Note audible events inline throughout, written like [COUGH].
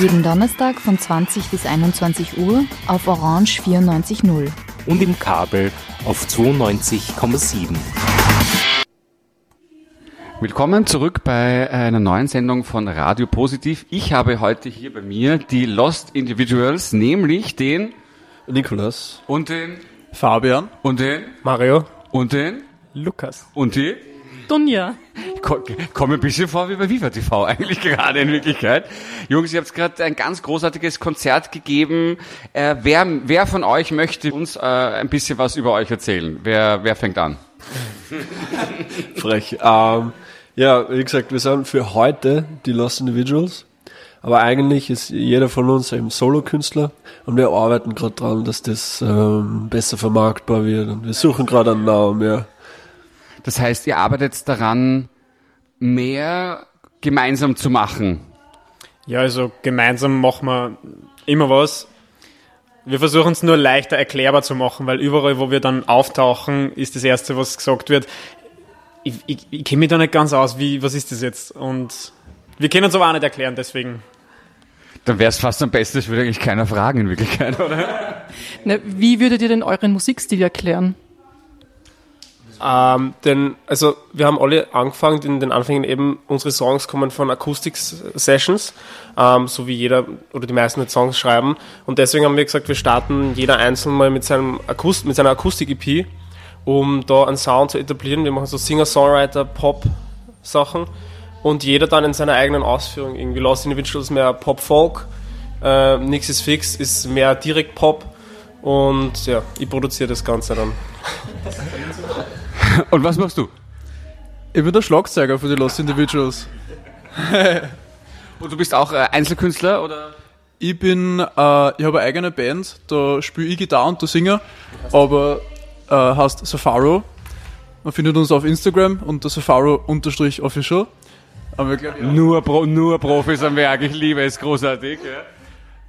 Jeden Donnerstag von 20 bis 21 Uhr auf Orange 94.0. Und im Kabel auf 92,7. Willkommen zurück bei einer neuen Sendung von Radio Positiv. Ich habe heute hier bei mir die Lost Individuals, nämlich den Nikolas und den Fabian und den Mario. und den Lukas. und die. Dunja. Ko- Komme ein bisschen vor wie bei Viva TV [LAUGHS] eigentlich gerade in Wirklichkeit. Jungs, ihr habt gerade ein ganz großartiges Konzert gegeben. Äh, wer, wer von euch möchte uns äh, ein bisschen was über euch erzählen? Wer, wer fängt an? [LAUGHS] Frech. Ähm, ja, wie gesagt, wir sind für heute die Lost Individuals. Aber eigentlich ist jeder von uns ein Solo-Künstler und wir arbeiten gerade dran, dass das ähm, besser vermarktbar wird. Und wir suchen gerade einen Namen, ja. Das heißt, ihr arbeitet daran, mehr gemeinsam zu machen. Ja, also gemeinsam machen wir immer was. Wir versuchen es nur leichter erklärbar zu machen, weil überall, wo wir dann auftauchen, ist das Erste, was gesagt wird, ich, ich, ich kenne mich da nicht ganz aus, wie, was ist das jetzt? Und wir können es aber auch nicht erklären, deswegen. Dann wäre es fast am besten, das würde eigentlich keiner fragen in Wirklichkeit, oder? Ne, wie würdet ihr denn euren Musikstil erklären? Ähm, denn, also wir haben alle angefangen, in den Anfängen eben, unsere Songs kommen von Akustik-Sessions, ähm, so wie jeder oder die meisten Songs schreiben. Und deswegen haben wir gesagt, wir starten jeder einzeln mal mit, seinem Akust mit seiner Akustik-EP, um da einen Sound zu etablieren. Wir machen so Singer-Songwriter, Pop-Sachen und jeder dann in seiner eigenen Ausführung. Irgendwie Lost Individuals mehr Pop-Folk, äh, Nix ist fix ist mehr direkt Pop und ja, ich produziere das Ganze dann. [LAUGHS] Und was machst du? Ich bin der Schlagzeuger für die Lost Individuals. [LAUGHS] Und du bist auch äh, Einzelkünstler, oder? Ich bin, äh, ich habe eine eigene Band, da spiele ich Gitarre und du Singer, aber äh, heißt Safaro. Man findet uns auf Instagram unter Safaro-official. Aber glaub, ja. Nur, Pro, nur Profis am Werk, ich liebe es, großartig.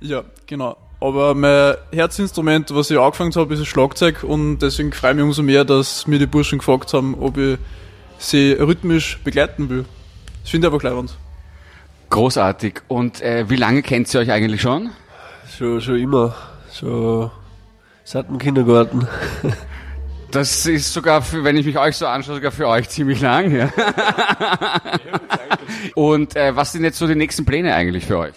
Ja. ja, genau. Aber mein Herzinstrument, was ich angefangen habe, ist das Schlagzeug und deswegen freue ich mich umso mehr, dass mir die Burschen gefragt haben, ob ich sie rhythmisch begleiten will. Das finde ich aber gleich Großartig. Und äh, wie lange kennt ihr euch eigentlich schon? Schon, schon immer. Schon seit dem Kindergarten. Das ist sogar, für, wenn ich mich euch so anschaue, sogar für euch ziemlich lang. Ja. Und äh, was sind jetzt so die nächsten Pläne eigentlich für euch?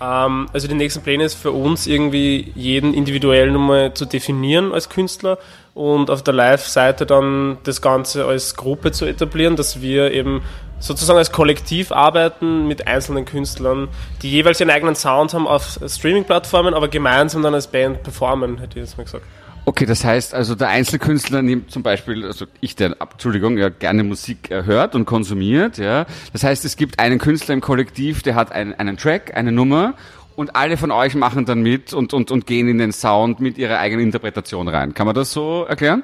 Ähm, also die nächsten Pläne ist für uns irgendwie jeden individuell nochmal zu definieren als Künstler und auf der Live-Seite dann das Ganze als Gruppe zu etablieren, dass wir eben sozusagen als Kollektiv arbeiten mit einzelnen Künstlern, die jeweils ihren eigenen Sound haben auf Streaming-Plattformen, aber gemeinsam dann als Band performen, hätte ich jetzt mal gesagt. Okay, das heißt also, der Einzelkünstler nimmt zum Beispiel, also ich, der, Entschuldigung, ja, gerne Musik äh, hört und konsumiert, ja. Das heißt, es gibt einen Künstler im Kollektiv, der hat einen, einen Track, eine Nummer und alle von euch machen dann mit und, und, und gehen in den Sound mit ihrer eigenen Interpretation rein. Kann man das so erklären?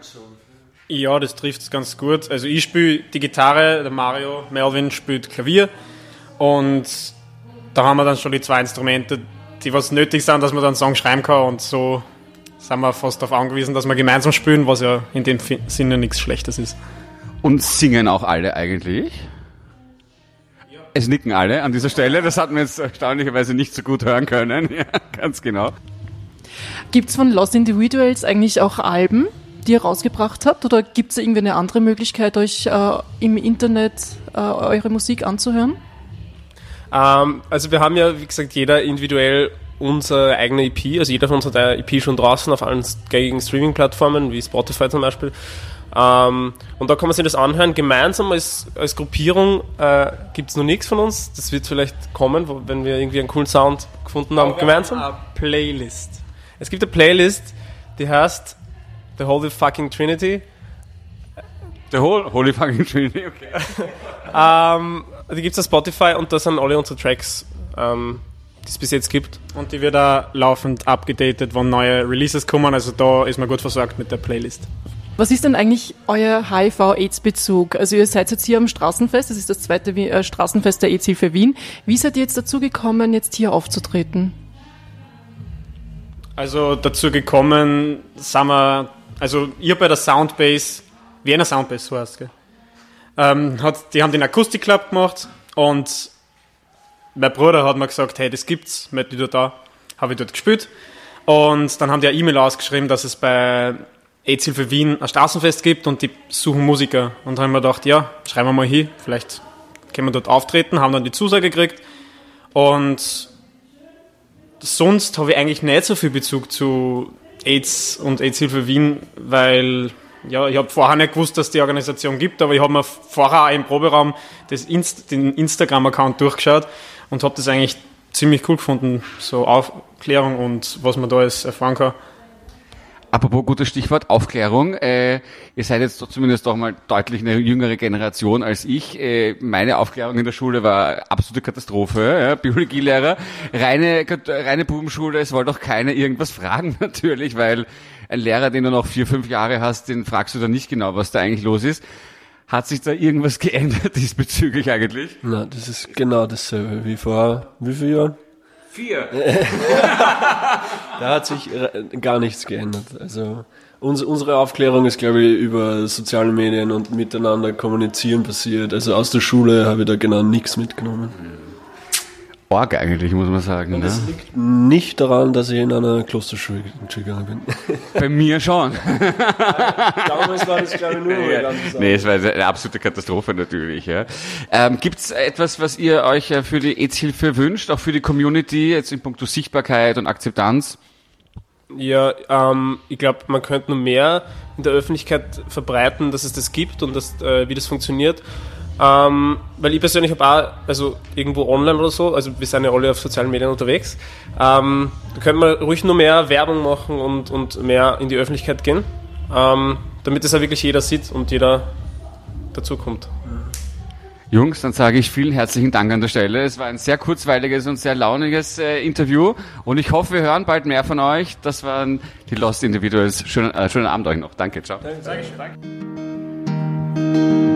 Ja, das trifft es ganz gut. Also ich spiele die Gitarre, der Mario Melvin spielt Klavier und da haben wir dann schon die zwei Instrumente, die was nötig sind, dass man dann einen Song schreiben kann und so sind wir fast darauf angewiesen, dass wir gemeinsam spielen, was ja in dem Sinne nichts Schlechtes ist. Und singen auch alle eigentlich? Es nicken alle an dieser Stelle, das hat man jetzt erstaunlicherweise nicht so gut hören können. [LAUGHS] Ja, ganz genau. Gibt es von Lost Individuals eigentlich auch Alben, die ihr rausgebracht habt? Oder gibt es irgendwie eine andere Möglichkeit, euch äh, im Internet äh, eure Musik anzuhören? Ähm, also wir haben ja, wie gesagt, jeder individuell unsere eigene EP, also jeder von uns hat eine EP schon draußen auf allen gängigen Streaming-Plattformen, wie Spotify zum Beispiel. Ähm, und da kann man sich das anhören. Gemeinsam als, als Gruppierung äh, gibt es noch nichts von uns. Das wird vielleicht kommen, wo, wenn wir irgendwie einen coolen Sound gefunden haben. Aber gemeinsam. Eine Playlist. Es gibt eine Playlist, die heißt The Holy Fucking Trinity. The Holy, Holy Fucking Trinity, okay. [LAUGHS] ähm, die gibt es auf Spotify und da sind alle unsere Tracks ähm, die es bis jetzt gibt. Und die wird auch laufend abgedatet, wann neue Releases kommen. Also da ist man gut versorgt mit der Playlist. Was ist denn eigentlich euer HIV-AIDS-Bezug? Also ihr seid jetzt hier am Straßenfest, das ist das zweite äh, Straßenfest der AIDS-Hilfe Wien. Wie seid ihr jetzt dazu gekommen, jetzt hier aufzutreten? Also dazu gekommen sind wir, also ihr bei der Soundbase, Wiener Soundbase, so heißt gell? Ähm, hat, die haben den Akustikclub gemacht und mein Bruder hat mir gesagt, hey, das gibt's, ich dort da, habe ich dort gespielt. Und dann haben die eine E-Mail ausgeschrieben, dass es bei AIDS-Hilfe Wien ein Straßenfest gibt und die suchen Musiker. Und da haben wir gedacht, ja, schreiben wir mal hin, vielleicht können wir dort auftreten, haben dann die Zusage gekriegt. Und sonst habe ich eigentlich nicht so viel Bezug zu AIDS und AIDS-Hilfe Wien, weil ja, ich habe vorher nicht gewusst, dass es die Organisation gibt, aber ich habe mir vorher auch im Proberaum das Inst den Instagram-Account durchgeschaut und habe das eigentlich ziemlich cool gefunden, so Aufklärung und was man da alles erfahren kann. Apropos gutes Stichwort, Aufklärung. Äh, ihr seid jetzt doch zumindest doch mal deutlich eine jüngere Generation als ich. Äh, meine Aufklärung in der Schule war absolute Katastrophe. Ja? Biologielehrer, reine, reine Bubenschule, es wollte auch keiner irgendwas fragen [LAUGHS] natürlich, weil ein Lehrer, den du noch vier, fünf Jahre hast, den fragst du dann nicht genau, was da eigentlich los ist. Hat sich da irgendwas [LAUGHS] geändert diesbezüglich eigentlich? Na, das ist genau dasselbe wie vor wie vielen Jahren? Vier. [LAUGHS] Da hat sich äh, gar nichts geändert. Also uns, unsere Aufklärung ist, glaube ich, über soziale Medien und miteinander kommunizieren passiert. Also aus der Schule habe ich da genau nichts mitgenommen. Org eigentlich, muss man sagen. Ne? liegt nicht daran, dass ich in einer Klosterschule gegangen bin. Bei mir schon. [LAUGHS] Damals war das, glaube ich, nur Sache. Nee, es war eine absolute Katastrophe natürlich. Ja. Ähm, Gibt es etwas, was ihr euch äh, für die AIDS-Hilfe wünscht, auch für die Community, jetzt in puncto Sichtbarkeit und Akzeptanz? Ja, ähm, ich glaube, man könnte nur mehr in der Öffentlichkeit verbreiten, dass es das gibt und dass, äh, wie das funktioniert. Ähm, weil ich persönlich habe auch, also irgendwo online oder so, also wir sind ja alle auf sozialen Medien unterwegs, ähm, da könnte man ruhig nur mehr Werbung machen und, und mehr in die Öffentlichkeit gehen, ähm, damit es auch wirklich jeder sieht und jeder dazukommt. Jungs, dann sage ich vielen herzlichen Dank an der Stelle. Es war ein sehr kurzweiliges und sehr launiges äh, Interview und ich hoffe, wir hören bald mehr von euch. Das waren die Lost Individuals. Schönen, äh, schönen Abend euch noch. Danke, ciao. The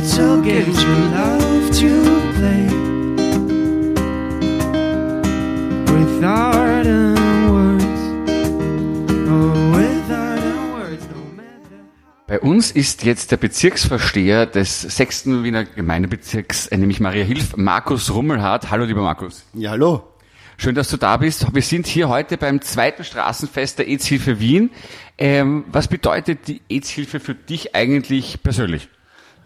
little games we love to play. with art and words. Oh, with art and words, no matter. Bei uns ist jetzt der Bezirksvorsteher des 6. Wiener Gemeindebezirks, äh, nämlich Maria Hilf, Markus Rummelhardt. Hallo, lieber Markus. Ja, hallo. Schön, dass du da bist. Wir sind hier heute beim zweiten Straßenfest der AIDS-Hilfe Wien. Ähm, was bedeutet die AIDS-Hilfe für dich eigentlich persönlich?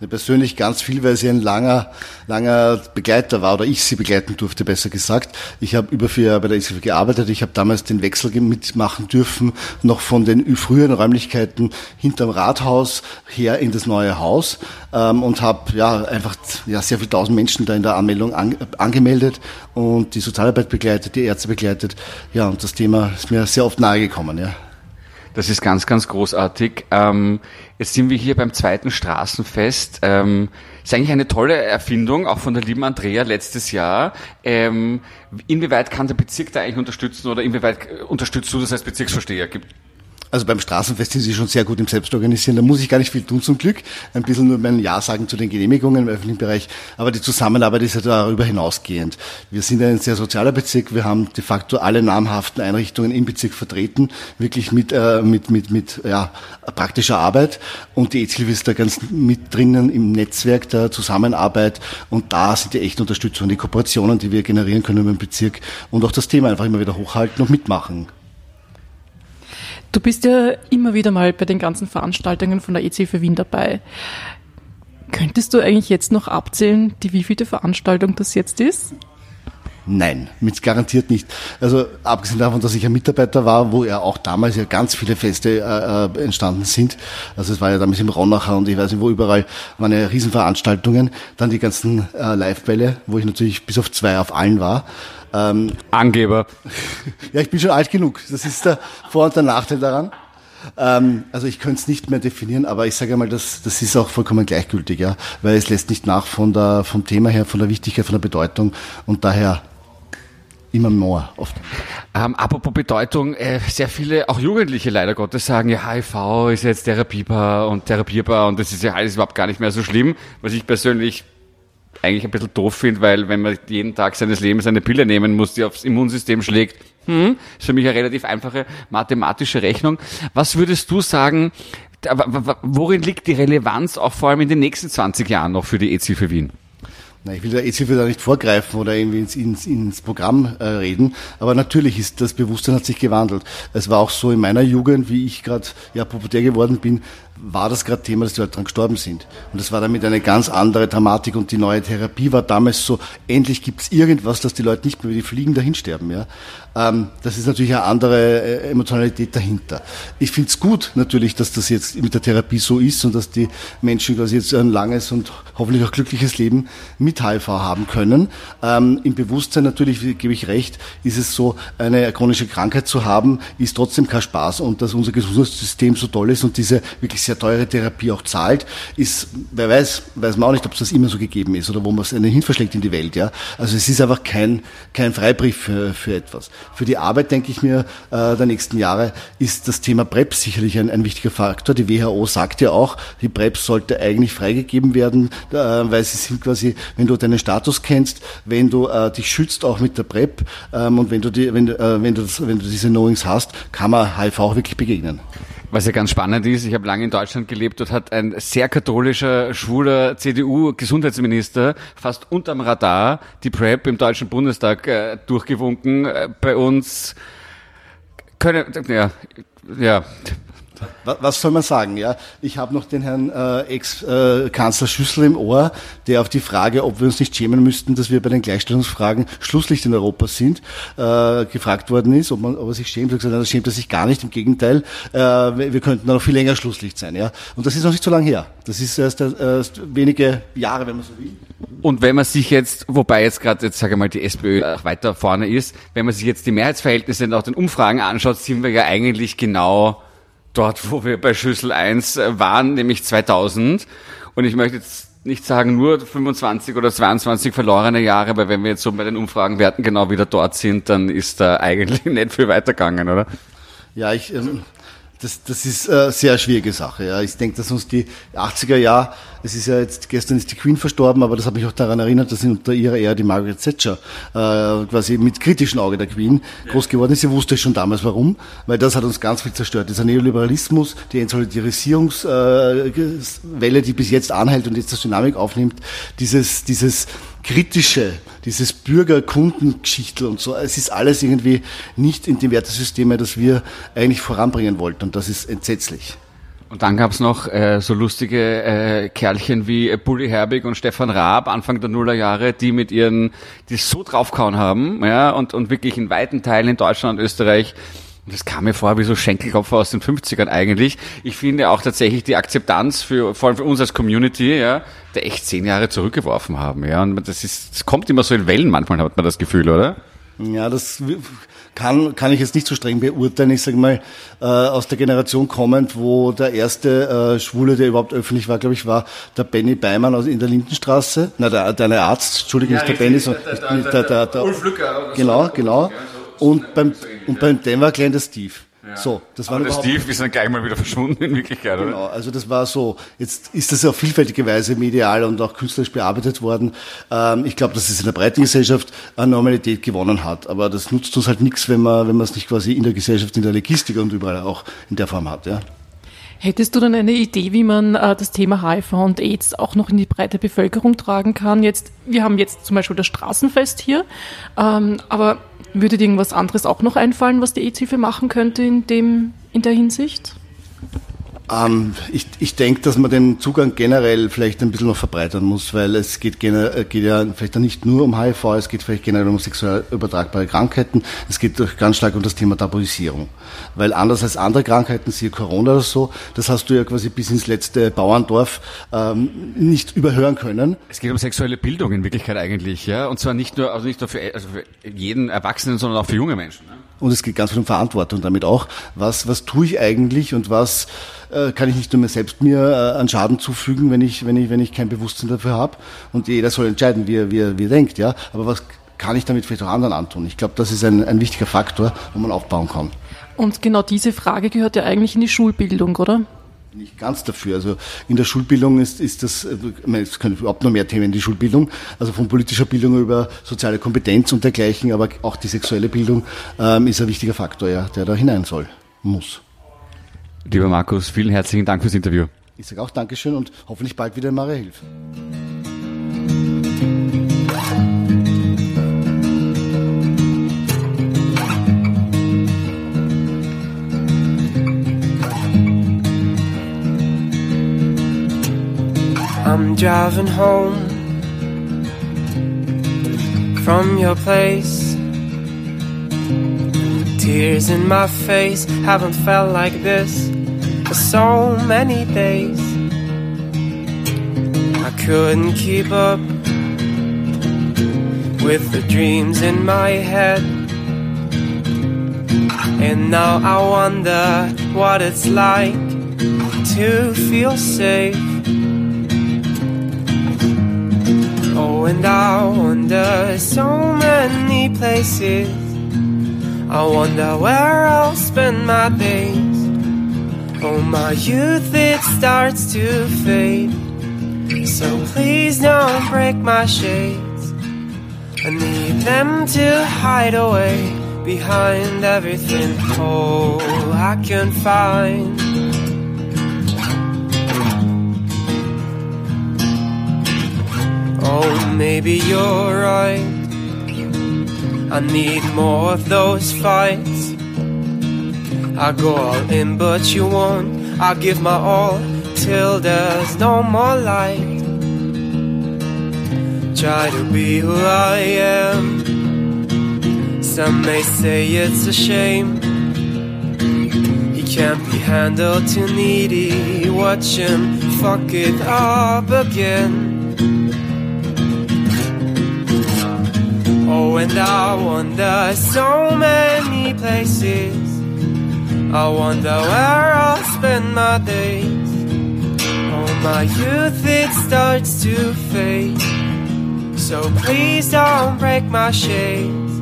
Persönlich ganz viel, weil sie ein langer, langer Begleiter war oder ich sie begleiten durfte, besser gesagt. Ich habe über vier Jahre bei der ECV gearbeitet. Ich habe damals den Wechsel mitmachen dürfen, noch von den früheren Räumlichkeiten hinterm Rathaus her in das neue Haus ähm, und habe ja einfach ja, sehr viele tausend Menschen da in der Anmeldung an, angemeldet und die Sozialarbeit begleitet, die Ärzte begleitet. Ja, und das Thema ist mir sehr oft nahegekommen. Ja. Das ist ganz, ganz großartig. Ähm, jetzt sind wir hier beim zweiten Straßenfest. Ähm, ist eigentlich eine tolle Erfindung, auch von der lieben Andrea letztes Jahr. Ähm, inwieweit kann der Bezirk da eigentlich unterstützen oder inwieweit äh, unterstützt du das als Bezirksvorsteher? Also beim Straßenfest sind sie schon sehr gut im Selbstorganisieren. Da muss ich gar nicht viel tun zum Glück. Ein bisschen nur mein Ja sagen zu den Genehmigungen im öffentlichen Bereich. Aber die Zusammenarbeit ist ja darüber hinausgehend. Wir sind ein sehr sozialer Bezirk. Wir haben de facto alle namhaften Einrichtungen im Bezirk vertreten. Wirklich mit, äh, mit, mit, mit ja, praktischer Arbeit. Und die EZ-Hilfe ist da ganz mit drinnen im Netzwerk der Zusammenarbeit. Und da sind die echten Unterstützung, die Kooperationen, die wir generieren können den Bezirk. Und auch das Thema einfach immer wieder hochhalten und mitmachen. Du bist ja immer wieder mal bei den ganzen Veranstaltungen von der EC für Wien dabei. Könntest du eigentlich jetzt noch abzählen, die wievielte Veranstaltung das jetzt ist? Nein, mit garantiert nicht. Also abgesehen davon, dass ich ein Mitarbeiter war, wo ja auch damals ja ganz viele Feste äh, äh, entstanden sind. Also es war ja damals im Ronacher und ich weiß nicht wo überall waren ja Riesenveranstaltungen. Dann die ganzen äh, Live-Bälle, wo ich natürlich bis auf zwei auf allen war. Ähm, Angeber. [LAUGHS] ja, ich bin schon alt genug. Das ist der Vor- und der Nachteil daran. Ähm, also ich könnte es nicht mehr definieren, aber ich sage mal, das, das ist auch vollkommen gleichgültig, ja, weil es lässt nicht nach von der, vom Thema her, von der Wichtigkeit, von der Bedeutung und daher immer mehr oft. Ähm, apropos Bedeutung, äh, sehr viele, auch Jugendliche leider Gottes, sagen, ja, HIV ist jetzt therapierbar und therapierbar und das ist ja alles überhaupt gar nicht mehr so schlimm, was ich persönlich eigentlich ein bisschen doof finde, weil wenn man jeden Tag seines Lebens eine Pille nehmen muss, die aufs Immunsystem schlägt, hm, ist für mich eine relativ einfache mathematische Rechnung. Was würdest du sagen, worin liegt die Relevanz auch vor allem in den nächsten 20 Jahren noch für die EZ für Wien? Na, ich will der EZ-Hilfe da nicht vorgreifen oder irgendwie ins, ins, ins Programm äh, reden, aber natürlich ist das Bewusstsein hat sich gewandelt. Es war auch so in meiner Jugend, wie ich gerade ja, pubertär geworden bin, war das gerade Thema, dass die Leute dran gestorben sind. Und das war damit eine ganz andere Dramatik und die neue Therapie war damals so, endlich gibt's irgendwas, dass die Leute nicht mehr wie die Fliegen dahin sterben. Ja? Ähm, das ist natürlich eine andere äh, Emotionalität dahinter. Ich find's gut natürlich, dass das jetzt mit der Therapie so ist und dass die Menschen quasi jetzt ein langes und hoffentlich auch glückliches Leben mit HIV haben können. Ähm, Im Bewusstsein natürlich, gebe ich recht, ist es so, eine chronische Krankheit zu haben, ist trotzdem kein Spaß und dass unser Gesundheitssystem so toll ist und diese wirklich sehr teure Therapie auch zahlt, ist, wer weiß, weiß man auch nicht, ob das immer so gegeben ist oder wo man es einen hinverschlägt in die Welt, ja. Also es ist einfach kein, kein Freibrief für, für etwas. Für die Arbeit, denke ich mir, äh, der nächsten Jahre ist das Thema PrEP sicherlich ein, ein wichtiger Faktor. Die WHO sagt ja auch, die PrEP sollte eigentlich freigegeben werden, äh, weil sie sind quasi, wenn du deinen Status kennst, wenn du äh, dich schützt auch mit der PrEP ähm, und wenn du, die, wenn, äh, wenn, du das, wenn du diese Knowings hast, kann man HIV auch wirklich begegnen. Was ja ganz spannend ist, ich habe lange in Deutschland gelebt, dort hat ein sehr katholischer, schwuler CDU-Gesundheitsminister fast unterm Radar die PrEP im Deutschen Bundestag äh, durchgewunken. Äh, bei uns können, ja, ja, [LAUGHS] Was soll man sagen? Ja, ich habe noch den Herrn äh, Ex-Kanzler Schüssel im Ohr, der auf die Frage, ob wir uns nicht schämen müssten, dass wir bei den Gleichstellungsfragen Schlusslicht in Europa sind, äh, gefragt worden ist, ob, man, ob er sich schämt. Er hat gesagt, das schämt er sich gar nicht. Im Gegenteil, äh, wir könnten da noch viel länger Schlusslicht sein. Ja, und das ist noch nicht so lange her. Das ist erst, äh, erst wenige Jahre, wenn man so will. Und wenn man sich jetzt, wobei jetzt gerade, jetzt sage ich mal, die SPÖ weiter vorne ist, wenn man sich jetzt die Mehrheitsverhältnisse und auch den Umfragen anschaut, sind wir ja eigentlich genau dort, wo wir bei Schüssel 1 waren, nämlich 2000. Und ich möchte jetzt nicht sagen nur 25 oder 22 verlorene Jahre, weil wenn wir jetzt so bei den Umfragenwerten genau wieder dort sind, dann ist da eigentlich [LAUGHS] nicht viel weitergegangen, oder? Ja, ich, ähm, das, das ist äh, sehr schwierige Sache. Ja. Ich denke, dass uns die 80er Jahre, es ist ja jetzt, gestern ist die Queen verstorben, aber das hat mich auch daran erinnert, dass unter ihrer Ära die Margaret Thatcher äh, quasi mit kritischem Auge der Queen groß geworden ist. Sie wusste schon damals warum, weil das hat uns ganz viel zerstört. Dieser Neoliberalismus, die Entsolidarisierungswelle, äh, die bis jetzt anhält und jetzt das Dynamik aufnimmt, dieses, dieses kritische, dieses Bürger-Kunden-Geschichtel und so, es ist alles irgendwie nicht in dem Wertesystem, das wir eigentlich voranbringen wollten und das ist entsetzlich. Und dann gab's noch äh, so lustige äh, Kerlchen wie äh, Bully Herbig und Stefan Raab Anfang der Nullerjahre, die mit ihren, die so draufgehauen haben, ja, und, und wirklich in weiten Teilen in Deutschland und Österreich das kam mir vor wie so Schenkelklopfer aus den 50ern eigentlich. Ich finde auch tatsächlich die Akzeptanz für, vor allem für uns als Community, ja, der echt zehn Jahre zurückgeworfen haben, ja. Und das ist, das kommt immer so in Wellen manchmal, hat man das Gefühl, oder? Ja, das kann, kann ich jetzt nicht so streng beurteilen. Ich sage mal, äh, aus der Generation kommend, wo der erste äh, Schwule, der überhaupt öffentlich war, glaube ich, war der Benny Beimann aus, in der Lindenstraße. Na, der, der Arzt, Entschuldigung, nicht der Benny, sondern der, der, der, Ulf Lücker. Genau, genau. Und beim, und beim Denver Glenn der Steve. So, das war Aber der Steve ist dann gleich mal wieder [LAUGHS] verschwunden in Wirklichkeit, oder? Genau, also das war so. Jetzt ist das auf vielfältige Weise medial und auch künstlerisch bearbeitet worden. Ähm, ich glaube, dass es in der breiten Gesellschaft an Normalität gewonnen hat. Aber das nutzt uns halt nichts, wenn man, wenn man es nicht quasi in der Gesellschaft, in der Logistik und überall auch in der Form hat. Ja. Hättest du dann eine Idee, wie man äh, das Thema HIV und AIDS auch noch in die breite Bevölkerung tragen kann? Jetzt, wir haben jetzt zum Beispiel das Straßenfest hier, ähm, aber würde dir irgendwas anderes auch noch einfallen, was die AIDS-Hilfe machen könnte in dem, in der Hinsicht? Ähm, ich ich denke, dass man den Zugang generell vielleicht ein bisschen noch verbreitern muss, weil es geht, äh, geht ja vielleicht nicht nur um HIV, es geht vielleicht generell um sexuell übertragbare Krankheiten, es geht doch ganz stark um das Thema Tabuisierung. Weil anders als andere Krankheiten, siehe Corona oder so, das hast du ja quasi bis ins letzte Bauerndorf ähm, nicht überhören können. Es geht um sexuelle Bildung in Wirklichkeit eigentlich, ja. Und zwar nicht nur, also nicht nur für, also für jeden Erwachsenen, sondern auch für junge Menschen. Ne? Und es geht ganz viel um Verantwortung damit auch. Was, was tue ich eigentlich und was äh, kann ich nicht nur mir selbst mir äh, an Schaden zufügen, wenn ich, wenn ich, wenn ich kein Bewusstsein dafür habe. Und jeder soll entscheiden, wie er, wie er, wie er denkt, ja. Aber was kann ich damit vielleicht auch anderen antun? Ich glaube, das ist ein, ein wichtiger Faktor, wo man aufbauen kann. Und genau diese Frage gehört ja eigentlich in die Schulbildung, oder? Nicht ganz dafür. Also in der Schulbildung ist, ist das, äh, ich es können überhaupt noch mehr Themen in die Schulbildung, also von politischer Bildung über soziale Kompetenz und dergleichen, aber auch die sexuelle Bildung ähm, ist ein wichtiger Faktor, ja, der da hinein soll, muss. Lieber Markus, vielen herzlichen Dank fürs Interview. Ich sage auch Dankeschön und hoffentlich bald wieder in Maria Hilf. I'm driving home from your place. Tears in my face, haven't felt like this for so many days. I couldn't keep up with the dreams in my head. And now I wonder what it's like to feel safe. And I wonder so many places. I wonder where I'll spend my days. Oh, my youth, it starts to fade. So please don't break my shades. I need them to hide away behind everything. Oh, I can find. Maybe you're right. I need more of those fights. I go all in, but you won't. I give my all till there's no more light. Try to be who I am. Some may say it's a shame. He can't be handled too needy. Watch him fuck it up again. And I wonder so many places. I wonder where I'll spend my days. Oh, my youth, it starts to fade. So please don't break my shades.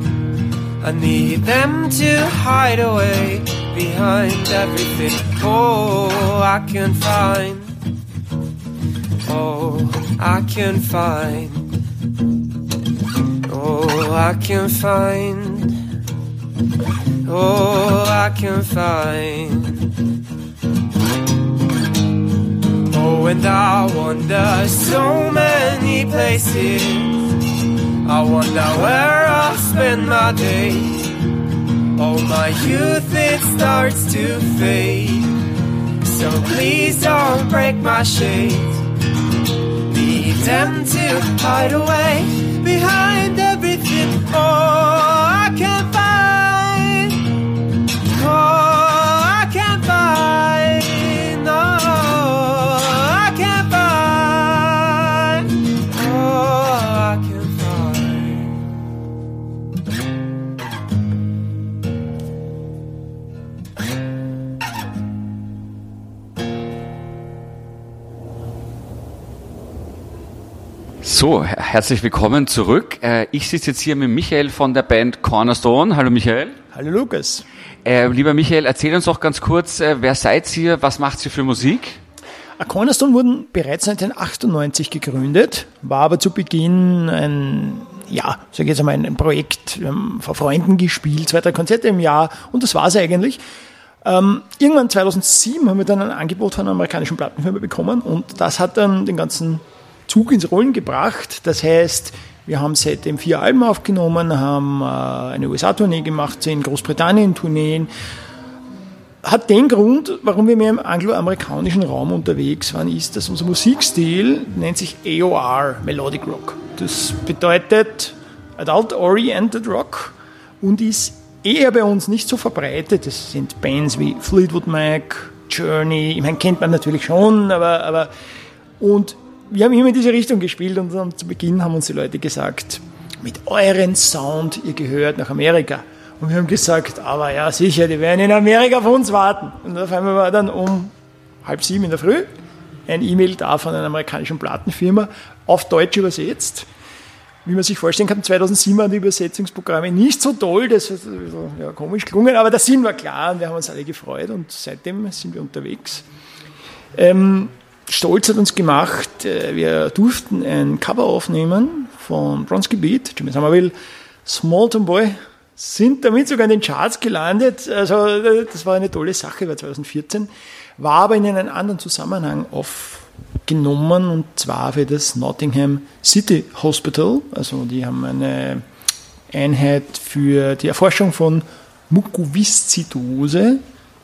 I need them to hide away behind everything. Oh, I can find. Oh, I can find. Oh, I can find. Oh, I can find. Oh, and I wonder so many places. I wonder where I'll spend my days. Oh, my youth, it starts to fade. So please don't break my shades. Leave them to hide away behind I can't find. Oh, I can't find. No, I can't find. Oh, I can't find. So, herzlich willkommen zurück. Äh, Ich sitze jetzt hier mit Michael von der Band Cornerstone. Hallo Michael. Hallo Lukas. Äh, lieber Michael, erzähl uns doch ganz kurz, äh, wer seid ihr, was macht ihr für Musik? Cornerstone wurden bereits 1998 gegründet, war aber zu Beginn ein, ja, sag ich jetzt einmal, ein Projekt, vor Freunden gespielt, zwei, drei Konzerte im Jahr und das war es eigentlich. Ähm, irgendwann 2007 haben wir dann ein Angebot von einer amerikanischen Plattenfirma bekommen und das hat dann den ganzen Zug ins Rollen gebracht. Das heißt, wir haben seitdem vier Alben aufgenommen, haben äh, eine USA-Tournee gemacht, zehn Großbritannien-Tourneen, hat den Grund, warum wir mehr im angloamerikanischen Raum unterwegs waren, ist, dass unser Musikstil nennt sich AOR, Melodic Rock. Das bedeutet Adult Oriented Rock und ist eher bei uns nicht so verbreitet. Das sind Bands wie Fleetwood Mac, Journey, ich meine, kennt man natürlich schon, aber, aber und wir haben immer in diese Richtung gespielt und dann zu Beginn haben uns die Leute gesagt, mit euren Sound, ihr gehört nach Amerika. Und wir haben gesagt, aber ja, sicher, die werden in Amerika auf uns warten. Und auf einmal war dann um halb sieben in der Früh ein E-Mail da von einer amerikanischen Plattenfirma, auf Deutsch übersetzt. Wie man sich vorstellen kann, 2007 waren die Übersetzungsprogramme nicht so toll, das bisschen, ja, komisch gelungen, aber der Sinn war klar und wir haben uns alle gefreut und seitdem sind wir unterwegs. Ähm, Stolz hat uns gemacht, äh, wir durften ein Cover aufnehmen von Bronski Beat, Jimmy Somerville, Small Town Boy, sind damit sogar in den Charts gelandet. Also äh, das war eine tolle Sache, war 2014, war aber in einen anderen Zusammenhang aufgenommen und zwar für das Nottingham City Hospital. Also die haben eine Einheit für die Erforschung von Mukoviszidose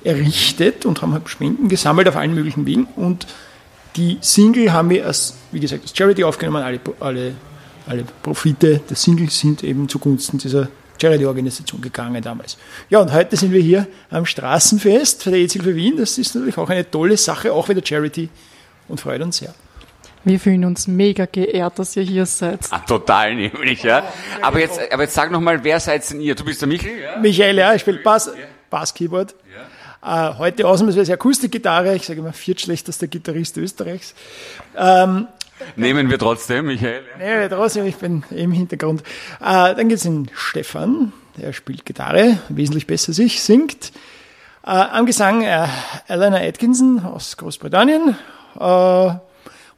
errichtet und haben halt Spenden gesammelt auf allen möglichen Wegen und die Single haben wir als, wie gesagt, als Charity aufgenommen. Alle, alle, alle Profite der Single sind eben zugunsten dieser Charity-Organisation gegangen damals. Ja, und heute sind wir hier am Straßenfest für der EZ-Hilfe Wien. Das ist natürlich auch eine tolle Sache, auch wieder Charity und freut uns sehr. Wir fühlen uns mega geehrt, dass ihr hier seid. Ah, total nämlich, ja. Aber jetzt, aber jetzt sag noch mal, wer seid denn ihr? Du bist der Michael, ja? Michael, ja, ich spiele Bass, Bass-Keyboard. Äh, heute ausnahmsweise Akustikgitarre, ich sage immer viertschlechtester Gitarrist Österreichs. Ähm, Nehmen wir trotzdem, Michael. Nee, trotzdem, ich bin im Hintergrund. Äh, dann geht es in Stefan, der spielt Gitarre, wesentlich besser als ich, singt. Äh, am Gesang äh, Elena Atkinson aus Großbritannien äh,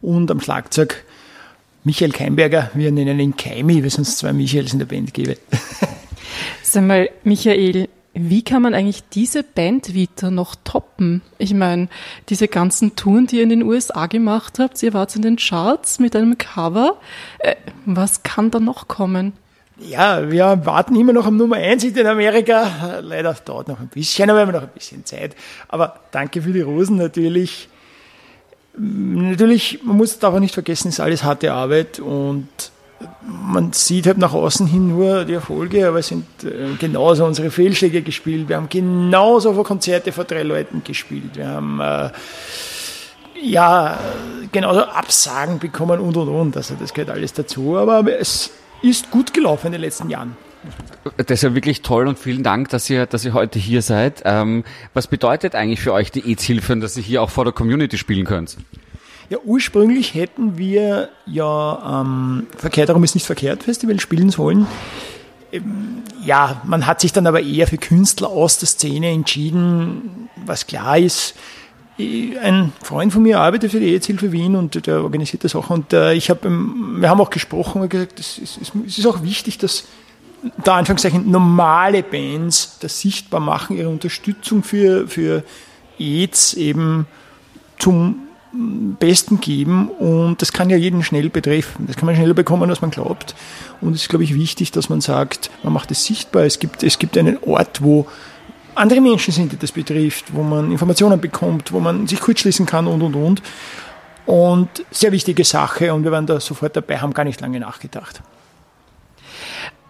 und am Schlagzeug Michael Keimberger, wir nennen ihn Keimi, weil es sonst zwei Michaels in der Band gäbe. [LAUGHS] Sag mal, Michael, wie kann man eigentlich diese Band Vita noch toppen? Ich meine, diese ganzen Touren, die ihr in den USA gemacht habt, ihr wart in den Charts mit einem Cover. Äh, was kann da noch kommen? Ja, wir warten immer noch am Nummer 1 in Amerika. Leider dauert noch ein bisschen, aber wir haben noch ein bisschen Zeit. Aber danke für die Rosen natürlich. Natürlich, man muss darf auch nicht vergessen, es ist alles harte Arbeit und man sieht halt nach außen hin nur die Erfolge, aber es sind äh, genauso unsere Fehlschläge gespielt. Wir haben genauso vor Konzerte vor drei Leuten gespielt. Wir haben äh, ja genauso Absagen bekommen und und und. Also das gehört alles dazu. Aber es ist gut gelaufen in den letzten Jahren. Das ist ja wirklich toll und vielen Dank, dass ihr, dass ihr heute hier seid. Ähm, was bedeutet eigentlich für euch die EZ-Hilfe, dass ihr hier auch vor der Community spielen könnt? Ja, ursprünglich hätten wir ja ähm, Verkehr darum ist nicht verkehrt Festival spielen sollen. Ähm, Ja, man hat sich dann aber eher für Künstler aus der Szene entschieden, was klar ist. Ein Freund von mir arbeitet für die EZ-Hilfe Wien und der organisiert das auch. Und äh, ich habe, wir haben auch gesprochen und gesagt, es ist, es ist auch wichtig, dass da Anführungszeichen normale Bands das sichtbar machen, ihre Unterstützung für, für AIDS eben zum Besten geben und das kann ja jeden schnell betreffen. Das kann man schneller bekommen, als man glaubt. Und es ist, glaube ich, wichtig, dass man sagt, man macht es sichtbar. Es gibt, es gibt einen Ort, wo andere Menschen sind, die das betrifft, wo man Informationen bekommt, wo man sich kurzschließen kann und, und, und. Und sehr wichtige Sache und wir waren da sofort dabei, haben gar nicht lange nachgedacht.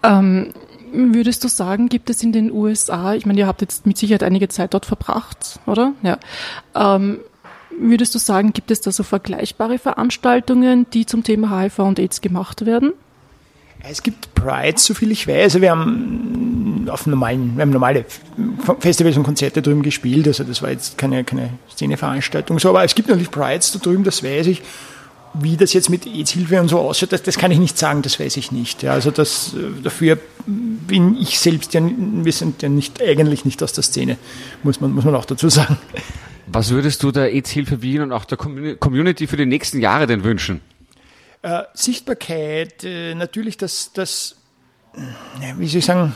Ähm, würdest du sagen, gibt es in den USA, ich meine, ihr habt jetzt mit Sicherheit einige Zeit dort verbracht, oder? Ja. Ähm, würdest du sagen, gibt es da so vergleichbare Veranstaltungen, die zum Thema HIV und AIDS gemacht werden? Es gibt Pride, so viel ich weiß. Also wir haben auf normalen, wir haben normale Festivals und Konzerte drüben gespielt. Also das war jetzt keine, keine Szeneveranstaltung. So, aber es gibt natürlich Prides da drüben, das weiß ich. Wie das jetzt mit AIDS-Hilfe und so aussieht, das, das kann ich nicht sagen, das weiß ich nicht. Ja, also das, äh, dafür bin ich selbst ja, wir sind ja nicht, eigentlich nicht aus der Szene, muss man, muss man auch dazu sagen. Was würdest du der AIDS-Hilfe Wien und auch der Community für die nächsten Jahre denn wünschen? Äh, Sichtbarkeit, äh, natürlich das, das, wie soll ich sagen,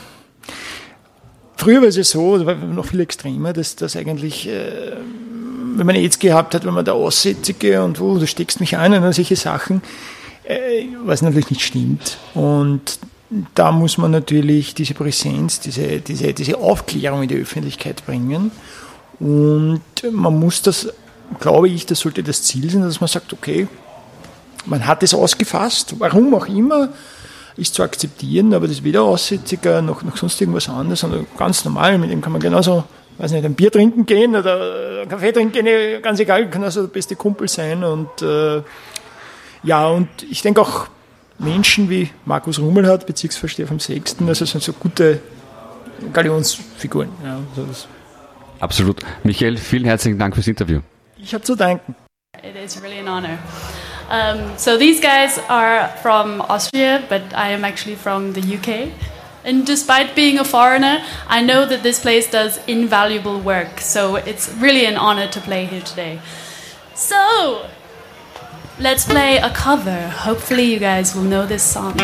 früher war es ja so, noch viel extremer, dass das eigentlich, äh, wenn man AIDS gehabt hat, wenn man da Aussätzige und wo, du steckst mich ein und solche Sachen, äh, was natürlich nicht stimmt. Und da muss man natürlich diese Präsenz, diese, diese, diese Aufklärung in die Öffentlichkeit bringen. Und man muss das, glaube ich, das sollte das Ziel sein, dass man sagt, okay, man hat es ausgefasst, warum auch immer, ist zu akzeptieren, aber das ist weder Aussätziger noch, noch sonst irgendwas anderes, sondern ganz normal, mit dem kann man genauso, weiß nicht, ein Bier trinken gehen oder einen Kaffee trinken gehen, ganz egal, kann also der beste Kumpel sein und äh, ja, und ich denke auch Menschen wie Markus Rummelhardt, Bezirksvorsteher vom Sechsten, also sind so gute Galionsfiguren. Ja, also Absolut. Michael, vielen herzlichen Dank fürs Interview. Ich habe zu danken. It is really an honor. Um, so these guys are from Austria, but I am actually from the UK. And despite being a foreigner, I know that this place does invaluable work. So it's really an honor to play here today. So let's play a cover. Hopefully, you guys will know this song.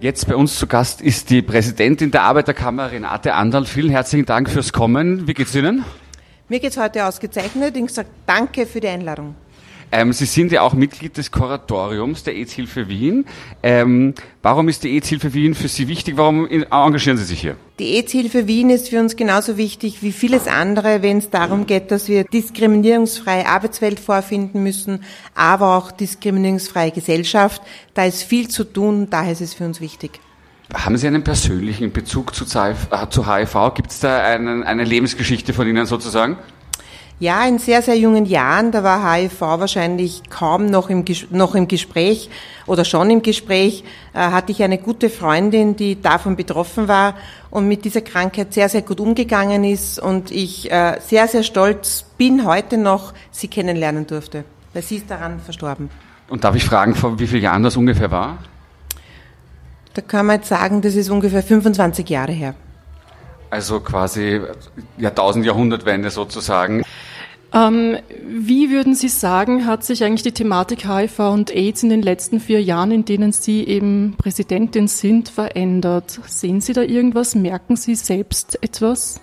Jetzt bei uns zu Gast ist die Präsidentin der Arbeiterkammer, Renate Anderl. Vielen herzlichen Dank fürs Kommen. Wie geht's Ihnen? Mir geht's heute ausgezeichnet. Ich sage danke für die Einladung. Ähm, Sie sind ja auch Mitglied des Kuratoriums der AIDS-Hilfe Wien. Ähm, warum ist die AIDS-Hilfe Wien für Sie wichtig? Warum in- engagieren Sie sich hier? Die AIDS-Hilfe Wien ist für uns genauso wichtig wie vieles andere, wenn es darum geht, dass wir diskriminierungsfreie Arbeitswelt vorfinden müssen, aber auch diskriminierungsfreie Gesellschaft. Da ist viel zu tun, daher ist es für uns wichtig. Haben Sie einen persönlichen Bezug zu, ZIV äh, zu HIV? Gibt es da einen, eine Lebensgeschichte von Ihnen sozusagen? Ja, in sehr, sehr jungen Jahren, da war HIV wahrscheinlich kaum noch im, noch im Gespräch oder schon im Gespräch, äh, hatte ich eine gute Freundin, die davon betroffen war und mit dieser Krankheit sehr, sehr gut umgegangen ist und ich äh, sehr, sehr stolz bin heute noch, sie kennenlernen durfte, weil sie ist daran verstorben. Und darf ich fragen, vor wie vielen Jahren das ungefähr war? Da kann man jetzt sagen, das ist ungefähr 25 Jahre her. Also quasi Jahrtausend, Jahrhundertwende sozusagen. Ähm, wie würden Sie sagen, hat sich eigentlich die Thematik HIV und AIDS in den letzten vier Jahren, in denen Sie eben Präsidentin sind, verändert? Sehen Sie da irgendwas? Merken Sie selbst etwas?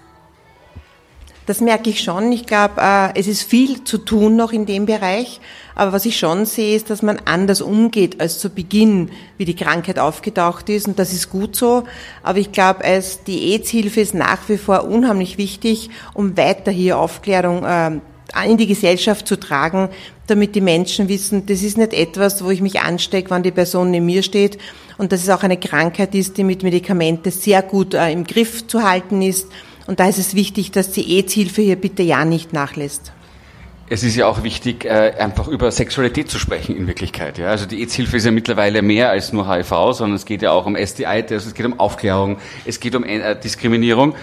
Das merke ich schon. Ich glaube, äh, es ist viel zu tun noch in dem Bereich. Aber was ich schon sehe, ist, dass man anders umgeht als zu Beginn, wie die Krankheit aufgetaucht ist. Und das ist gut so. Aber ich glaube, als die AIDS-Hilfe ist nach wie vor unheimlich wichtig, um weiter hier Aufklärung äh, in die Gesellschaft zu tragen, damit die Menschen wissen, das ist nicht etwas, wo ich mich anstecke, wann die Person neben mir steht. Und dass es auch eine Krankheit ist, die mit Medikamente sehr gut äh, im Griff zu halten ist. Und da ist es wichtig, dass die AIDS-Hilfe hier bitte ja nicht nachlässt. Es ist ja auch wichtig, äh, einfach über Sexualität zu sprechen in Wirklichkeit. Ja? Also die AIDS-Hilfe ist ja mittlerweile mehr als nur HIV, sondern es geht ja auch um STI-Tests, es geht um Aufklärung, es geht um äh, Diskriminierung.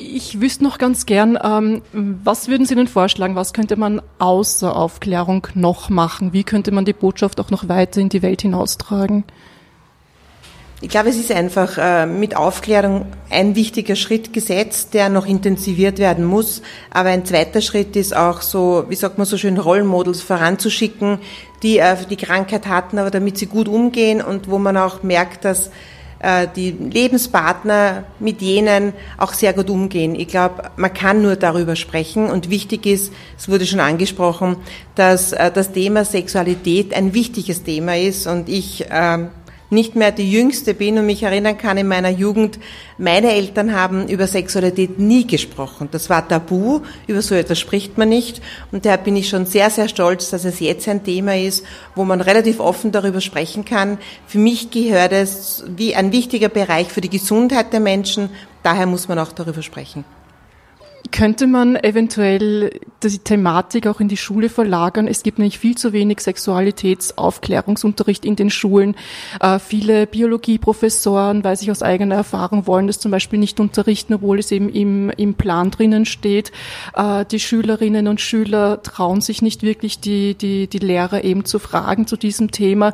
Ich wüsste noch ganz gern, ähm, was würden Sie denn vorschlagen? Was könnte man außer Aufklärung noch machen? Wie könnte man die Botschaft auch noch weiter in die Welt hinaustragen? Ich glaube, es ist einfach äh, mit Aufklärung ein wichtiger Schritt gesetzt, der noch intensiviert werden muss. Aber ein zweiter Schritt ist auch so, wie sagt man so schön, Rollmodels voranzuschicken, die äh, die Krankheit hatten, aber damit sie gut umgehen und wo man auch merkt, dass die Lebenspartner mit jenen auch sehr gut umgehen. Ich glaube, man kann nur darüber sprechen und wichtig ist, es wurde schon angesprochen, dass äh, das Thema Sexualität ein wichtiges Thema ist und ich ähm, nicht mehr die Jüngste bin und mich erinnern kann in meiner Jugend, meine Eltern haben über Sexualität nie gesprochen. Das war tabu, über so etwas spricht man nicht. Und daher bin ich schon sehr, sehr stolz, dass es jetzt ein Thema ist, wo man relativ offen darüber sprechen kann. Für mich gehört es wie ein wichtiger Bereich für die Gesundheit der Menschen. Daher muss man auch darüber sprechen. Könnte man eventuell die Thematik auch in die Schule verlagern? Es gibt nämlich viel zu wenig Sexualitätsaufklärungsunterricht in den Schulen. Äh, viele Biologieprofessoren, weiß ich aus eigener Erfahrung, wollen das zum Beispiel nicht unterrichten, obwohl es eben im, im Plan drinnen steht. Äh, die Schülerinnen und Schüler trauen sich nicht wirklich, die, die, die Lehrer eben zu fragen zu diesem Thema.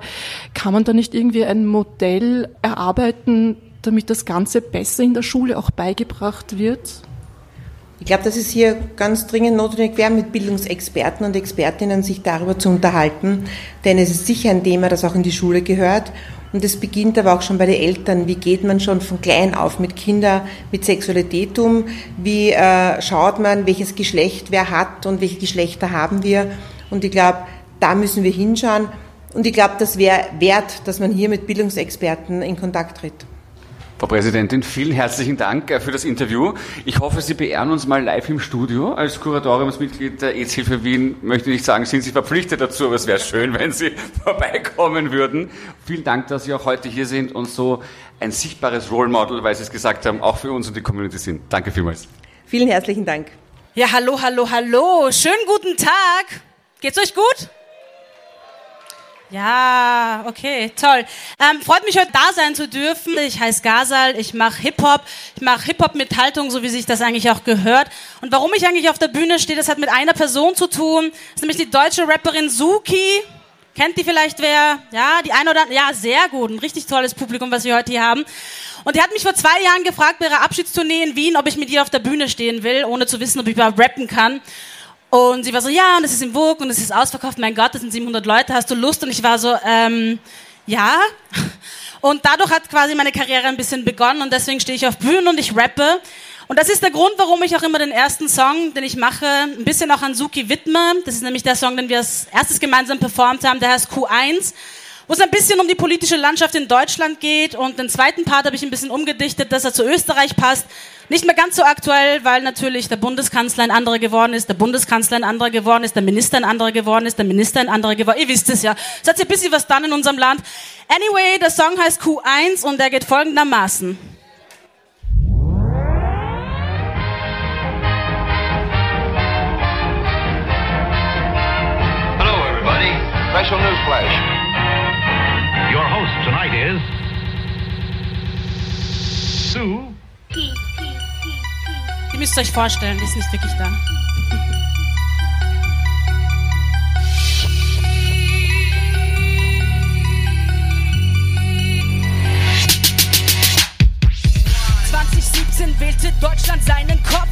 Kann man da nicht irgendwie ein Modell erarbeiten, damit das Ganze besser in der Schule auch beigebracht wird? Ich glaube, dass es hier ganz dringend notwendig wäre, mit Bildungsexperten und Expertinnen sich darüber zu unterhalten, denn es ist sicher ein Thema, das auch in die Schule gehört. Und es beginnt aber auch schon bei den Eltern. Wie geht man schon von klein auf mit Kindern mit Sexualität um? Wie äh, schaut man, welches Geschlecht wer hat und welche Geschlechter haben wir? Und ich glaube, da müssen wir hinschauen. Und ich glaube, das wäre wert, dass man hier mit Bildungsexperten in Kontakt tritt. Frau Präsidentin, vielen herzlichen Dank äh, für das Interview. Ich hoffe, Sie beehren uns mal live im Studio. Als Kuratoriumsmitglied der AIDS-Hilfe Wien möchte ich nicht sagen, sind Sie verpflichtet dazu, aber es wäre schön, wenn Sie [LAUGHS] vorbeikommen würden. Vielen Dank, dass Sie auch heute hier sind und so ein sichtbares Role Model, weil Sie es gesagt haben, auch für uns und die Community sind. Danke vielmals. Vielen herzlichen Dank. Ja, hallo, hallo, hallo. Schönen guten Tag. Geht's euch gut? Ja, okay, toll. Ähm, freut mich, heute da sein zu dürfen. Ich heiße Gazal, ich mache Hip-Hop. Ich mache Hip-Hop mit Haltung, so wie sich das eigentlich auch gehört. Und warum ich eigentlich auf der Bühne stehe, das hat mit einer Person zu tun. Das ist nämlich die deutsche Rapperin Suki. Kennt die vielleicht wer? Ja, die eine oder andere? Ja, sehr gut. Ein richtig tolles Publikum, was wir heute hier haben. Und die hat mich vor zwei Jahren gefragt bei ihrer Abschiedstournee in Wien, ob ich mit ihr auf der Bühne stehen will, ohne zu wissen, ob ich überhaupt rappen kann. Und sie war so, ja, und es ist im Burg und es ist ausverkauft. Mein Gott, das sind 700 Leute, hast du Lust? Und ich war so, ähm, ja. Und dadurch hat quasi meine Karriere ein bisschen begonnen und deswegen stehe ich auf Bühnen und ich rappe. Und das ist der Grund, warum ich auch immer den ersten Song, den ich mache, ein bisschen auch an Suki widme. Das ist nämlich der Song, den wir als erstes gemeinsam performt haben, der heißt Q1 wo es ein bisschen um die politische Landschaft in Deutschland geht. Und den zweiten Part habe ich ein bisschen umgedichtet, dass er zu Österreich passt. Nicht mehr ganz so aktuell, weil natürlich der Bundeskanzler ein anderer geworden ist, der Bundeskanzler ein anderer geworden ist, der Minister ein anderer geworden ist, der Minister ein anderer geworden ist. Ihr wisst es ja. Es hat sich ein bisschen was dann in unserem Land. Anyway, der Song heißt Q1 und der geht folgendermaßen. Hello, everybody. Special news flash. Your host tonight is Sue. Müsst euch vorstellen, die ist nicht wirklich da. wählte Deutschland seinen Kopf.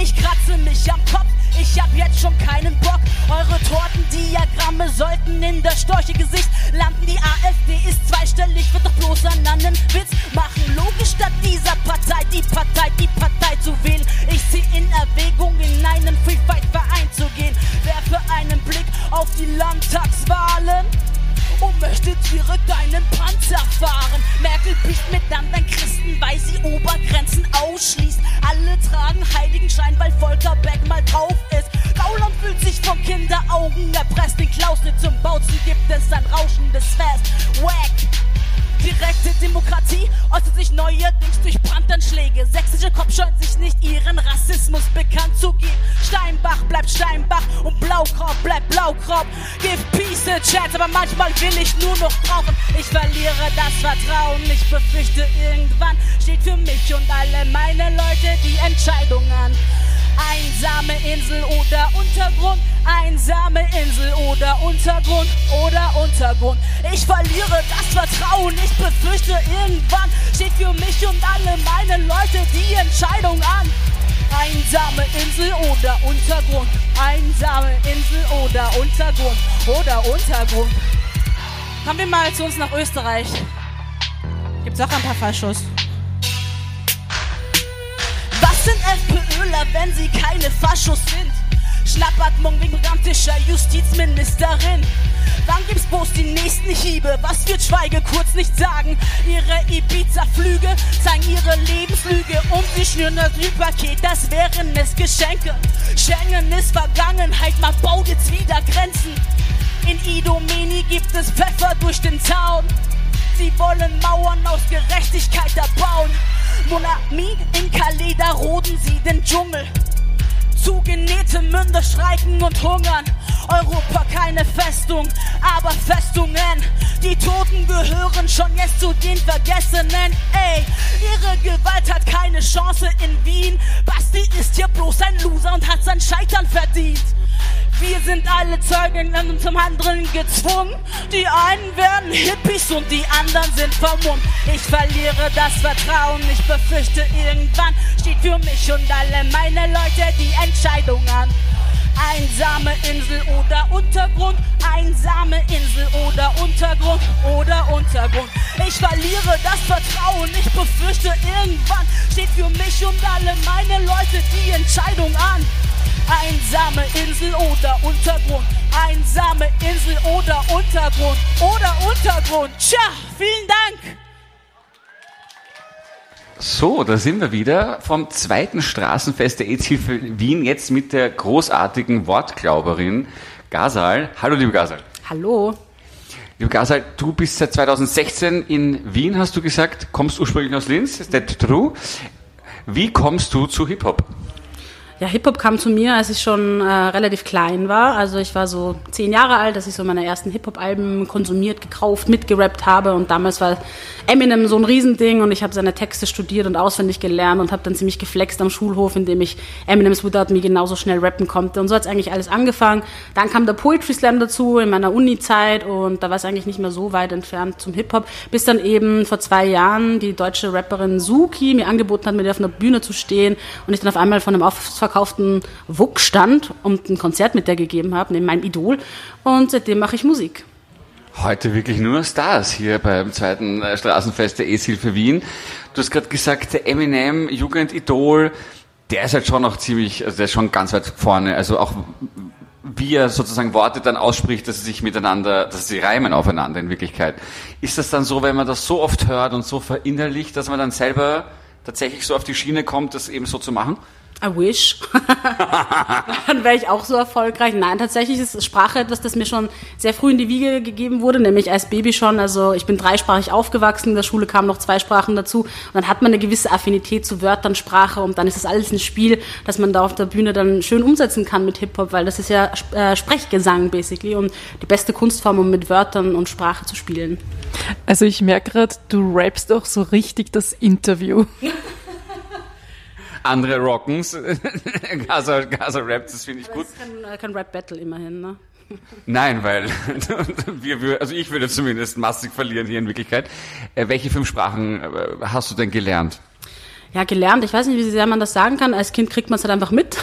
Ich kratze mich am Kopf, ich hab jetzt schon keinen Bock. Eure Tortendiagramme sollten in das Storche-Gesicht landen. Die AfD ist zweistellig, wird doch bloß an einen Witz machen. Logisch statt dieser Partei, die Partei, die Partei zu wählen. Ich zieh in Erwägung, in einen Free-Fight-Verein zu gehen. Werfe einen Blick auf die Landtagswahlen und möchte direkt einen Panzer fahren. Merkel picht mit anderen Christen, weil sie Obergrenzen ausschließt. Alle tragen Heiligenschein, weil Volker Beck mal drauf ist. Gauland fühlt sich von Kinderaugen erpresst. Den Klaus nicht zum Bautzen gibt es ein rauschendes Fest. Wack! Direkte Demokratie äußert sich neuerdings durch Brandanschläge. Sächsische Kopf scheuen sich nicht, ihren Rassismus bekannt zu geben. Steinbach bleibt Steinbach und Blaukraut bleibt Blaukraut. Give peace a chance, aber manchmal will ich nur noch rauchen. Ich verliere das Vertrauen, ich befürchte irgendwann steht für mich und alle meine Leute die Entscheidung an. Einsame Insel oder Untergrund, einsame Insel oder Untergrund oder Untergrund. Ich verliere das Vertrauen, ich befürchte irgendwann steht für mich und alle meine Leute die Entscheidung an. Einsame Insel oder Untergrund, einsame Insel oder Untergrund oder Untergrund. Kommen wir mal zu uns nach Österreich. Gibt's auch ein paar Faschos. Was sind FPÖler, wenn sie keine Faschos sind? Schnappatmung wegen gigantischer Justizministerin. Wann gibt's bloß die nächsten Hiebe? Was wird Schweige kurz nicht sagen? Ihre Ibiza-Flüge zeigen ihre Lebenslüge und sie schnüren das Paket, das wären es Geschenke. Schengen ist Vergangenheit, man baut jetzt wieder Grenzen. In Idomeni gibt es Pfeffer durch den Zaun. Sie wollen Mauern aus Gerechtigkeit erbauen. Monami in Calais, da roden sie den Dschungel. Zugenähte Münder streiken und hungern. Europa keine Festung, aber Festungen. Die Toten gehören schon jetzt zu den Vergessenen. Ey, ihre Gewalt hat keine Chance in Wien. Basti ist hier bloß ein Loser und hat sein Scheitern verdient. Wir sind alle Zeugen und zum anderen gezwungen. Die einen werden Hippies und die anderen sind vermummt. Ich verliere das Vertrauen, ich befürchte irgendwann steht für mich und alle meine Leute die Entscheidung an. Einsame Insel oder Untergrund, einsame Insel oder Untergrund oder Untergrund. Ich verliere das Vertrauen, ich befürchte irgendwann steht für mich und alle meine Leute die Entscheidung an. Einsame Insel oder Untergrund, einsame Insel oder Untergrund oder Untergrund. Tja, vielen Dank. So, da sind wir wieder vom zweiten Straßenfest der EZ-Hilfe Wien, jetzt mit der großartigen Wortglauberin Gasal. Hallo, liebe Gasal. Hallo. Liebe Gasal, du bist seit 2016 in Wien, hast du gesagt, kommst ursprünglich aus Linz, ist that true? Wie kommst du zu Hip-Hop? Ja, Hip-Hop kam zu mir, als ich schon äh, relativ klein war. Also ich war so zehn Jahre alt, dass ich so meine ersten Hip-Hop-Alben konsumiert, gekauft, mitgerappt habe. Und damals war Eminem so ein Riesending und ich habe seine Texte studiert und auswendig gelernt und habe dann ziemlich geflext am Schulhof, indem ich Eminems Without Me genauso schnell rappen konnte. Und so hat es eigentlich alles angefangen. Dann kam der Poetry Slam dazu in meiner Uni-Zeit und da war es eigentlich nicht mehr so weit entfernt zum Hip-Hop, bis dann eben vor zwei Jahren die deutsche Rapperin Suki mir angeboten hat, mit ihr auf einer Bühne zu stehen und ich dann auf einmal von einem ausverkauften WUK stand und ein Konzert mit der gegeben habe, neben meinem Idol. Und seitdem mache ich Musik. Heute wirklich nur Stars hier beim zweiten äh, Straßenfest der ES-Hilfe Wien. Du hast gerade gesagt, der Eminem, Jugendidol, der ist halt schon noch ziemlich, also der ist schon ganz weit vorne. Also auch wie er sozusagen Worte dann ausspricht, dass sie sich miteinander, dass sie reimen aufeinander in Wirklichkeit. Ist das dann so, wenn man das so oft hört und so verinnerlicht, dass man dann selber tatsächlich so auf die Schiene kommt, das eben so zu machen? I wish. [LAUGHS] Dann wäre ich auch so erfolgreich. Nein, tatsächlich ist Sprache etwas, das mir schon sehr früh in die Wiege gegeben wurde, nämlich als Baby schon. Also ich bin dreisprachig aufgewachsen, in der Schule kamen noch zwei Sprachen dazu. Und dann hat man eine gewisse Affinität zu Wörtern, Sprache und dann ist das alles ein Spiel, das man da auf der Bühne dann schön umsetzen kann mit Hip-Hop, weil das ist ja äh, Sprechgesang basically und die beste Kunstform, um mit Wörtern und Sprache zu spielen. Also ich merke gerade, du rappst auch so richtig das Interview. [LAUGHS] Andere Rockens, [LAUGHS] Gaza, Gaza rappt, das finde ich gut. Das ist kein, kein Rap-Battle immerhin, ne? Nein, weil [LAUGHS] wir, wir, also ich würde zumindest massig verlieren hier in Wirklichkeit. Äh, welche fünf Sprachen äh, hast du denn gelernt? Ja, gelernt. Ich weiß nicht, wie sehr man das sagen kann. Als Kind kriegt man es halt einfach mit.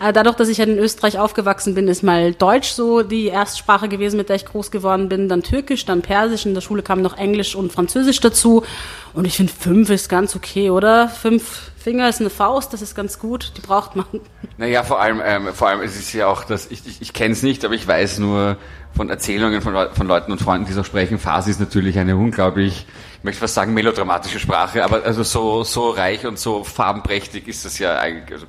Aber [LAUGHS] Dadurch, dass ich halt in Österreich aufgewachsen bin, ist mal Deutsch so die Erstsprache gewesen, mit der ich groß geworden bin. Dann Türkisch, dann Persisch. In der Schule kam noch Englisch und Französisch dazu. Und ich finde, fünf ist ganz okay, oder? Fünf Finger ist eine Faust, das ist ganz gut. Die braucht man. [LAUGHS] Naja, vor allem, ähm, vor allem, es ist ja auch, dass ich, ich, ich kenne es nicht, aber ich weiß nur von Erzählungen von, von Leuten und Freunden, die so sprechen. Farsi ist natürlich eine unglaublich, ich möchte fast sagen, melodramatische Sprache, aber also so, so reich und so farbenprächtig ist das ja eigentlich, also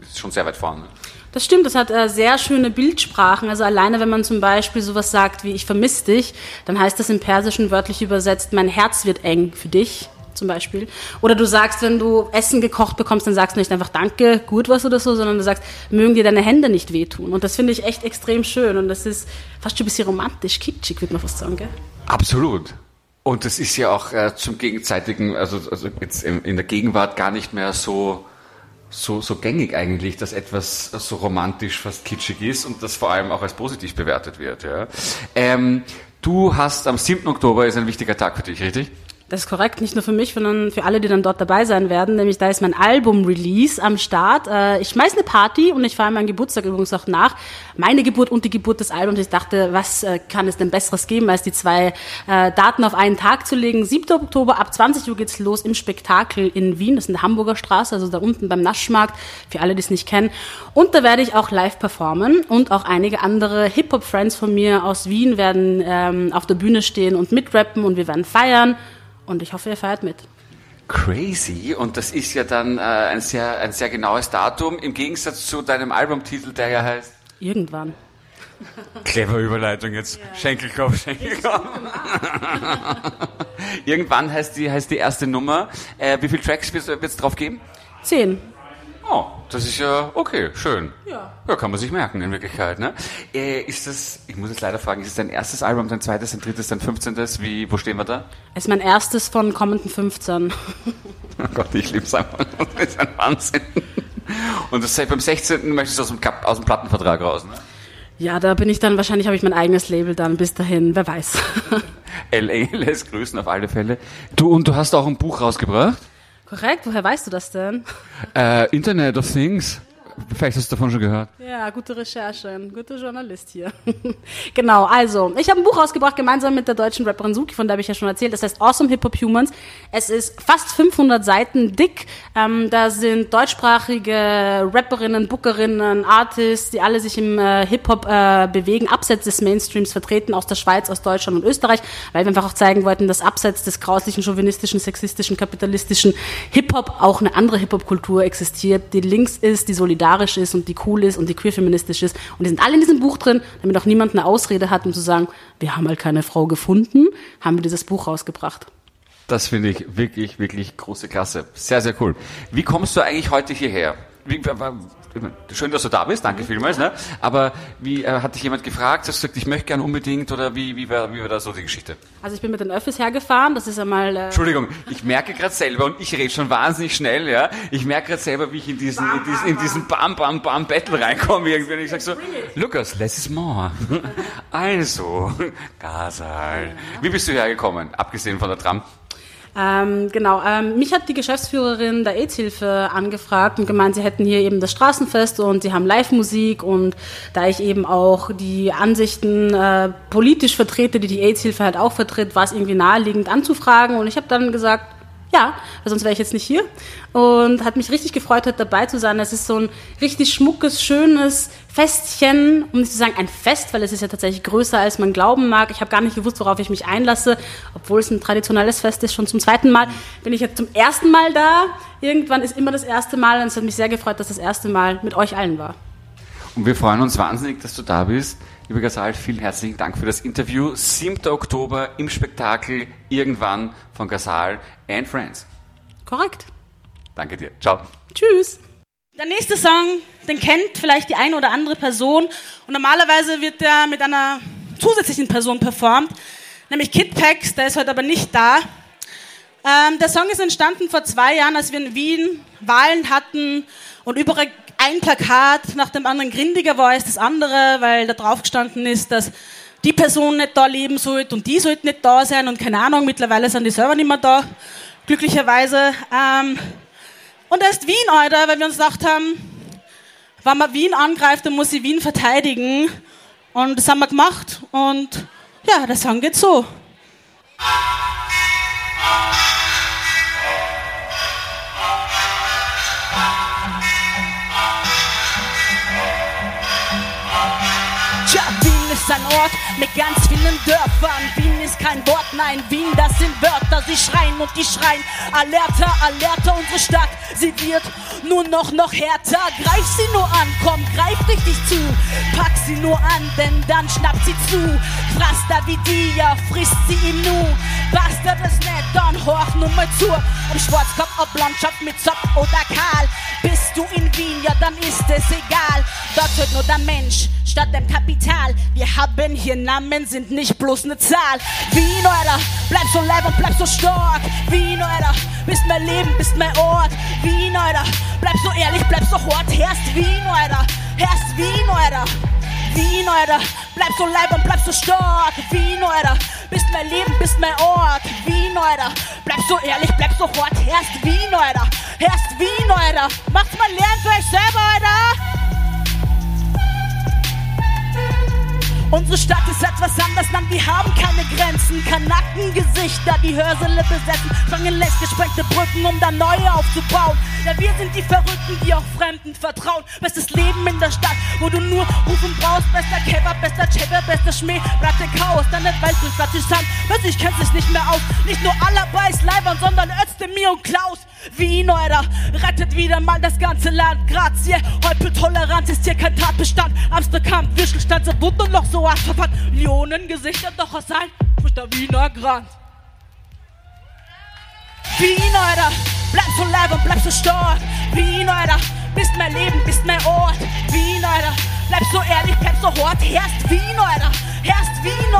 ist schon sehr weit vorne. Das stimmt, das hat äh, sehr schöne Bildsprachen. Also alleine, wenn man zum Beispiel sowas sagt wie ich vermisse dich, dann heißt das im Persischen wörtlich übersetzt, mein Herz wird eng für dich zum Beispiel. Oder du sagst, wenn du Essen gekocht bekommst, dann sagst du nicht einfach Danke, gut was oder so, sondern du sagst, mögen dir deine Hände nicht wehtun. Und das finde ich echt extrem schön. Und das ist fast schon ein bisschen romantisch, kitschig, würde man fast sagen, gell? Absolut. Und das ist ja auch äh, zum gegenzeitigen, also, also jetzt in, in der Gegenwart gar nicht mehr so, so, so gängig eigentlich, dass etwas so romantisch fast kitschig ist und das vor allem auch als positiv bewertet wird. Ja. Ähm, du hast am 7. Oktober ist ein wichtiger Tag für dich, richtig? Das ist korrekt, nicht nur für mich, sondern für alle, die dann dort dabei sein werden. Nämlich da ist mein Album-Release am Start. Äh, Ich schmeiß eine Party und ich feiere meinen Geburtstag übrigens auch nach. Meine Geburt und die Geburt des Albums. Ich dachte, was äh, kann es denn Besseres geben, als die zwei äh, Daten auf einen Tag zu legen. 7. Oktober ab 20 Uhr geht's los im Spektakel in Wien. Das ist in der Hamburger Straße, also da unten beim Naschmarkt, für alle, die es nicht kennen. Und da werde ich auch live performen und auch einige andere Hip-Hop-Friends von mir aus Wien werden ähm, auf der Bühne stehen und mitrappen und wir werden feiern. Und ich hoffe, ihr feiert mit. Crazy. Und das ist ja dann äh, ein, sehr, ein sehr genaues Datum, im Gegensatz zu deinem Albumtitel, der ja heißt. Irgendwann. Clever Überleitung jetzt. Schenkelkopf, Schenkelkopf. [LAUGHS] Irgendwann heißt die, heißt die erste Nummer. Äh, wie viele Tracks wird es drauf geben? Zehn. Oh, das ist ja okay, schön. Ja. Ja, kann man sich merken in Wirklichkeit. Ne? Äh, ist das, ich muss jetzt leider fragen, ist es dein erstes Album, dein zweites, dein drittes, dein fünfzehntes? Wie, wo stehen wir da? Es ist mein erstes von kommenden 15. [LAUGHS] Oh Gott, ich liebe es einfach. Das ist ein Wahnsinn. Und das beim 16. möchtest du aus dem, Kap- aus dem Plattenvertrag raus, ne? Ja, da bin ich dann, wahrscheinlich habe ich mein eigenes Label dann bis dahin, wer weiß. [LAUGHS] LA lässt grüßen auf alle Fälle. Du, und du hast auch ein Buch rausgebracht? Korrekt, woher weißt du das denn? Äh, Internet of Things. Vielleicht hast du davon schon gehört. Ja, gute Recherche, guter Journalist hier. [LAUGHS] genau, also, ich habe ein Buch rausgebracht, gemeinsam mit der deutschen Rapperin Suki, von der habe ich ja schon erzählt. Das heißt Awesome Hip Hop Humans. Es ist fast 500 Seiten dick. Ähm, da sind deutschsprachige Rapperinnen, Bookerinnen, Artists, die alle sich im äh, Hip-Hop äh, bewegen, abseits des Mainstreams vertreten, aus der Schweiz, aus Deutschland und Österreich, weil wir einfach auch zeigen wollten, dass abseits des grauslichen, chauvinistischen, sexistischen, kapitalistischen Hip-Hop auch eine andere Hip-Hop-Kultur existiert, die links ist, die solidarisch ist und die cool ist und die queer-feministisch ist. Und die sind alle in diesem Buch drin, damit auch niemand eine Ausrede hat, um zu sagen, wir haben halt keine Frau gefunden, haben wir dieses Buch rausgebracht. Das finde ich wirklich, wirklich große Klasse. Sehr, sehr cool. Wie kommst du eigentlich heute hierher? Wie, schön, dass du da bist, danke vielmals. Ne? Aber wie äh, hat dich jemand gefragt? Hast du gesagt, ich möchte gern unbedingt oder wie, wie, war, wie war da so die Geschichte? Also ich bin mit den Öffis hergefahren, das ist einmal... Äh, Entschuldigung, ich merke gerade selber und ich rede schon wahnsinnig schnell, ja. Ich merke gerade selber, wie ich in diesen, in diesen, in diesen Bam, Bam, Bam Battle reinkomme irgendwie und ich sage so, Lukas, less is more. [LAUGHS] Also, Gasal. Wie bist du hergekommen, abgesehen von der Tram? Ähm, genau, ähm, mich hat die Geschäftsführerin der AIDS-Hilfe angefragt und gemeint, sie hätten hier eben das Straßenfest und sie haben Live-Musik und da ich eben auch die Ansichten äh, politisch vertrete, die die AIDS-Hilfe halt auch vertritt, war es irgendwie naheliegend anzufragen und ich habe dann gesagt, ja, weil sonst wäre ich jetzt nicht hier. Und hat mich richtig gefreut, heute dabei zu sein. Es ist so ein richtig schmuckes, schönes Festchen, um nicht zu sagen ein Fest, weil es ist ja tatsächlich größer, als man glauben mag. Ich habe gar nicht gewusst, worauf ich mich einlasse, obwohl es ein traditionelles Fest ist. Schon zum zweiten Mal bin ich jetzt zum ersten Mal da. Irgendwann ist immer das erste Mal und es hat mich sehr gefreut, dass das erste Mal mit euch allen war. Und wir freuen uns wahnsinnig, dass du da bist. Lieber Gasal, vielen herzlichen Dank für das Interview. 7. Oktober im Spektakel Irgendwann von Gasal and Friends. Korrekt. Danke dir. Ciao. Tschüss. Der nächste Song, den kennt vielleicht die eine oder andere Person und normalerweise wird der mit einer zusätzlichen Person performt, nämlich Kid Pax, der ist heute aber nicht da. Ähm, der Song ist entstanden vor zwei Jahren, als wir in Wien Wahlen hatten und überall ein Plakat nach dem anderen grindiger war als das andere, weil da drauf gestanden ist, dass die Person nicht da leben sollte und die sollte nicht da sein und keine Ahnung, mittlerweile sind die selber nicht mehr da, glücklicherweise. Ähm, und erst Wien, Alter, weil wir uns gedacht haben, wenn man Wien angreift, dann muss sie Wien verteidigen. Und das haben wir gemacht. Und ja, der Song geht so. Ist ein Ort mit ganz vielen Dörfern. Wien ist kein Wort, nein, Wien, das sind Wörter. Sie schreien und die schreien. Alerta, alerta, unsere Stadt, sie wird nur noch, noch härter. Greif sie nur an, komm, greif richtig zu. Pack sie nur an, denn dann schnappt sie zu. Krasster wie ja, frisst sie ihm nu. Bastard es nicht, dann horch nur mal zu. Ob Schwarzkopf, ob Blondschopf mit Zopf oder Karl. Bist du in Wien, ja, dann ist es egal. Dort hört nur der Mensch statt dem Kapital. Wir haben hier Namen, sind nicht bloß ne Zahl. Wien, Alter, bleib so live und bleib so stark. Wien, Alter, bist mein Leben, bist mein Ort. Wien, Alter, bleib so ehrlich, bleib so hart. Herrst Wien, Alter, herrst Wien, Alter. Wien, Alter, bleib so live und bleib so stark. Wien, Alter, bist mein Leben, bist mein Ort. Wien, Alter, bleib so ehrlich, bleib so hart. Herrst Wien, Alter, herrst Wien, Alter. Macht's mal lernen für euch selber, Alter. Unsere Stadt ist etwas anders, Mann, wir haben keine Grenzen. Kanackengesichter, die Hörsäle besetzen. Fangen längst gesprengte Brücken, um dann neue aufzubauen. Ja, wir sind die Verrückten, die auch Fremden vertrauen. Bestes Leben in der Stadt, wo du nur rufen brauchst. Bester Kebab, bester Cheddar, bester Schmäh. Bleibt der Chaos, dann nicht Welt durch Latisant. Plötzlich kennt sich nicht mehr aus. Nicht nur Allerbeis, Leibern, sondern Özdemir und Klaus. Wien, Alter, rettet wieder mal das ganze Land. Grazie, heute Toleranz ist hier kein Tatbestand. Amsterdam, Würstelstand, so bunt und noch so verbannt. Millionen Gesichter, doch was sein, durch der Wiener Grand. Wien, Alter, bleib so live und bleib so stark. Wien, Alter, bist mein Leben, bist mein Ort. Wien, Alter, bleib so ehrlich, bleib so hart. Herrst Wien, Alter, herrst Wien,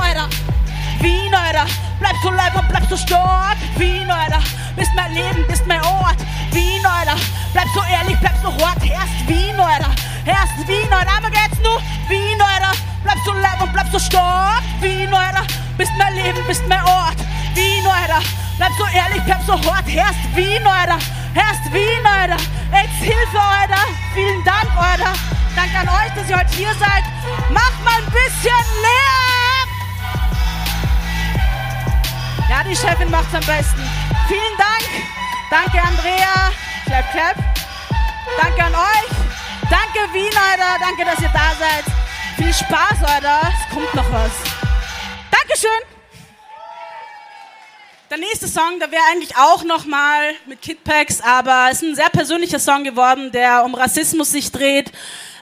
Wien, Alter, bleib so live und bleib so stark. Wien, Alter, bist mein Leben, bist mein Ort. Wien, Alter, bleib so ehrlich, bleib so hart. Herrst Wien, Alter, herrst Wien, Alter. Einmal geht's nur. Wien, Alter, bleib so live und bleib so stark. Wien, Alter, bist mein Leben, bist mein Ort. Wien, Alter, bleib so ehrlich, bleib so hart. Herrst Wien, Alter, herrst Wien, Alter. Jetzt Hilfe, Alter. Vielen Dank, Alter. Danke an euch, dass ihr heute hier seid. Macht mal ein bisschen Lärm. Ja, die Chefin macht's am besten. Vielen Dank. Danke, Andrea. Clap, clap. Danke an euch. Danke, Wien, Alter. Danke, dass ihr da seid. Viel Spaß, Alter. Es kommt noch was. Dankeschön. Der nächste Song, der wäre eigentlich auch nochmal mit Kidpacks, aber es ist ein sehr persönlicher Song geworden, der um Rassismus sich dreht.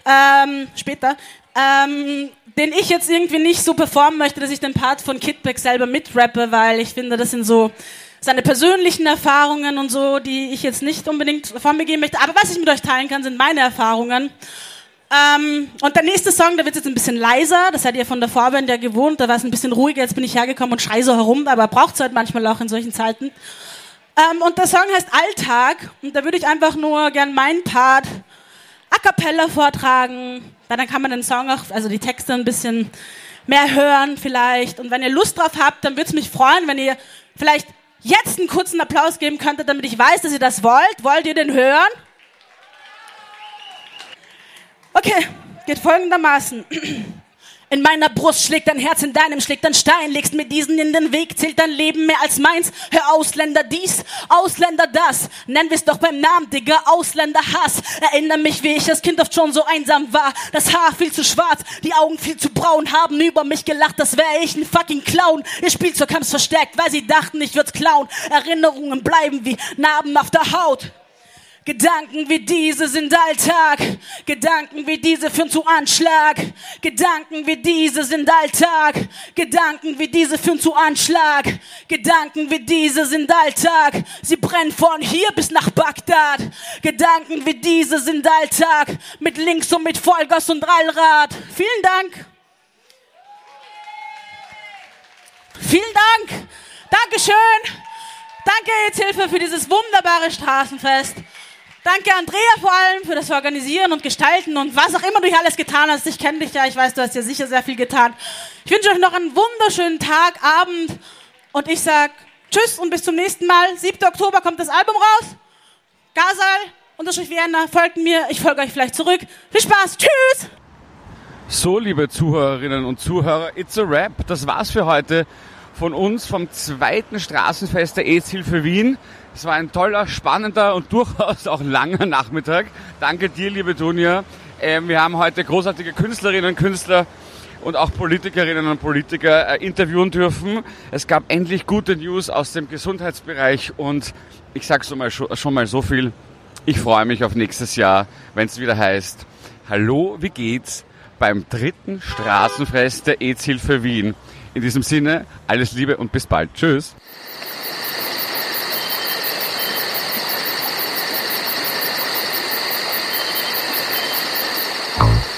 Ähm, später. Ähm, den ich jetzt irgendwie nicht so performen möchte, dass ich den Part von Kidpack selber mitrappe, weil ich finde, das sind so seine persönlichen Erfahrungen und so, die ich jetzt nicht unbedingt von mir geben möchte. Aber was ich mit euch teilen kann, sind meine Erfahrungen. Ähm, und der nächste Song, da wird jetzt ein bisschen leiser. Das seid ihr von der Vorband ja gewohnt. Da war es ein bisschen ruhiger. Jetzt bin ich hergekommen und schrei so herum. Aber braucht es halt manchmal auch in solchen Zeiten. Ähm, und der Song heißt Alltag. Und da würde ich einfach nur gern meinen Part a cappella vortragen. Dann kann man den Song auch, also die Texte ein bisschen mehr hören vielleicht. Und wenn ihr Lust drauf habt, dann würde es mich freuen, wenn ihr vielleicht jetzt einen kurzen Applaus geben könntet, damit ich weiß, dass ihr das wollt. Wollt ihr den hören? Okay, geht folgendermaßen. [CLEARS THROAT] In meiner Brust schlägt dein Herz, in deinem schlägt ein Stein. Legst mir diesen in den Weg, zählt dein Leben mehr als meins. Hör Ausländer dies, Ausländer das. Nennen wir's doch beim Namen, Digga, Ausländerhass. Erinnere mich, wie ich als Kind oft schon so einsam war. Das Haar viel zu schwarz, die Augen viel zu braun. Haben über mich gelacht, das wäre ich ein fucking Clown. Ihr Spielzeug haben's verstärkt, weil sie dachten, ich würd's klauen. Erinnerungen bleiben wie Narben auf der Haut. Gedanken wie diese sind Alltag. Gedanken wie diese führen zu Anschlag. Gedanken wie diese sind Alltag. Gedanken wie diese führen zu Anschlag. Gedanken wie diese sind Alltag. Sie brennen von hier bis nach Bagdad. Gedanken wie diese sind Alltag. Mit Links und mit Vollgas und Allrad. Vielen Dank. Vielen Dank. Dankeschön. Danke, Hilfe für dieses wunderbare Straßenfest. Danke, Andrea, vor allem für das Organisieren und Gestalten und was auch immer du hier alles getan hast. Ich kenne dich ja, ich weiß, du hast ja sicher sehr viel getan. Ich wünsche euch noch einen wunderschönen Tag, Abend und ich sag Tschüss und bis zum nächsten Mal. 7. Oktober kommt das Album raus. Gasal, Unterstrich Vienna, folgt mir, ich folge euch vielleicht zurück. Viel Spaß, tschüss! So, liebe Zuhörerinnen und Zuhörer, it's a wrap. Das war's für heute von uns vom zweiten Straßenfest der AIDS-Hilfe Wien. Es war ein toller, spannender und durchaus auch langer Nachmittag. Danke dir, liebe Dunja. Ähm, wir haben heute großartige Künstlerinnen und Künstler und auch Politikerinnen und Politiker äh, interviewen dürfen. Es gab endlich gute News aus dem Gesundheitsbereich und ich sage schon mal, schon mal so viel. Ich freue mich auf nächstes Jahr, wenn es wieder heißt, Hallo, wie geht's? beim dritten Straßenfest der AIDS-Hilfe Wien. In diesem Sinne, alles Liebe und bis bald. Tschüss.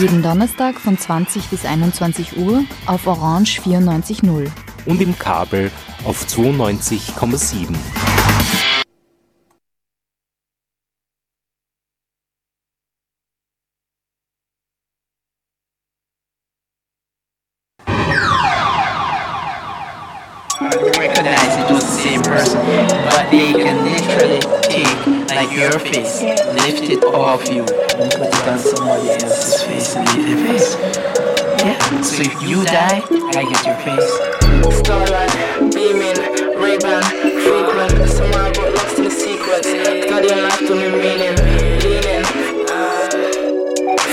Jeden Donnerstag von 20 bis 21 Uhr auf Orange 94.0. Und im Kabel auf 92,7. recognize it same person, but they can literally take like your face, lift it off you, and put it on somebody else's face and leave their face. Yeah. So if you die, I get your face. Starlight, beaming, Ray-Ban, frequent Somehow got lost in the sequence Studying life to me meaning, leaning ah,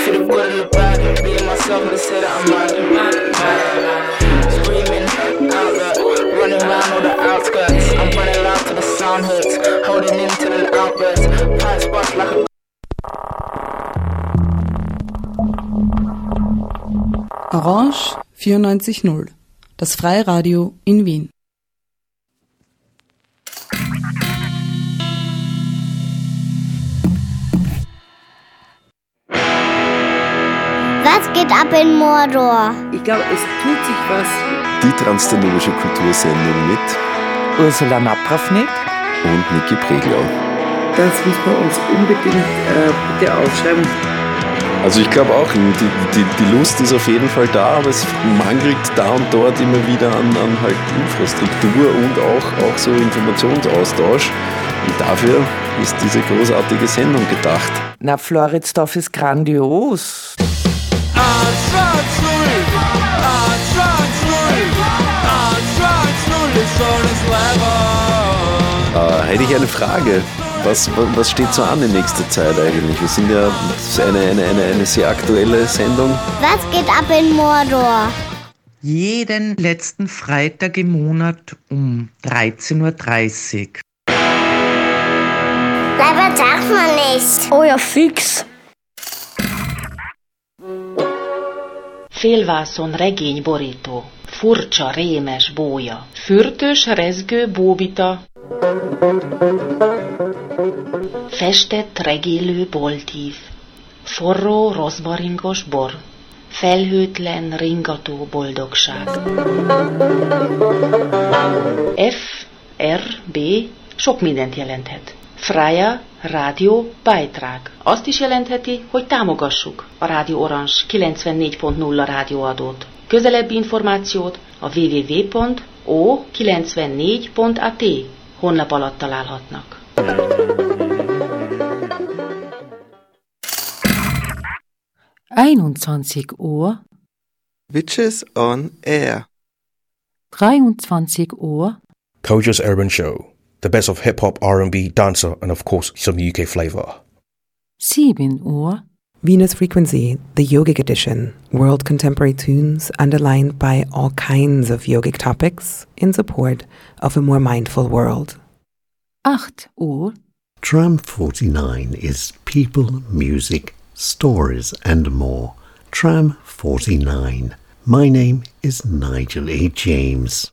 Feel the good and the bad Being myself and say that I'm mad, Screaming, outlet Running around all the outskirts I'm running loud till the sound hurts Holding in till an outburst Pipe spots like a Orange 94.0, das Freiradio in Wien. Was geht ab in Mordor? Ich glaube, es tut sich was. Die transdanubische Kultursendung mit Ursula Napravnik und Niki Preglau. Das muss man uns unbedingt äh, bitte aufschreiben. Also ich glaube auch, die, die, die Lust ist auf jeden Fall da, aber es mangelt da und dort immer wieder an, an halt Infrastruktur und auch, auch so Informationsaustausch. Und dafür ist diese großartige Sendung gedacht. Na, Floridsdorf ist grandios. Äh, hätte ich eine Frage. Was, was steht so an in nächster Zeit eigentlich? Wir sind ja eine, eine, eine, eine sehr aktuelle Sendung. Was geht ab in Mordor? Jeden letzten Freitag im Monat um 13.30 Uhr. Leider sagt man nicht. Oh ja, fix. Félvászon regényborító, furcsa, rémes bója, fürtös, rezgő bóbita, Festett regélő boltív, forró rozmaringos bor, felhőtlen ringató boldogság. F, R, B sok mindent jelenthet. Freya, rádió, Beitrag. Azt is jelentheti, hogy támogassuk a Rádió Orange 94.0 rádióadót. Közelebbi információt a www.o94.at honlap alatt találhatnak. Einundzwanzig Uhr, Witches on Air. 23 Uhr, Koja's Urban Show. The best of hip hop, R&B, dancer, and of course some UK flavor. 7 Uhr, Venus Frequency, the yogic edition, world contemporary tunes underlined by all kinds of yogic topics in support of a more mindful world. 8 Uhr, Tram 49 is people, music, stories, and more. Tram 49. My name is Nigel A. James.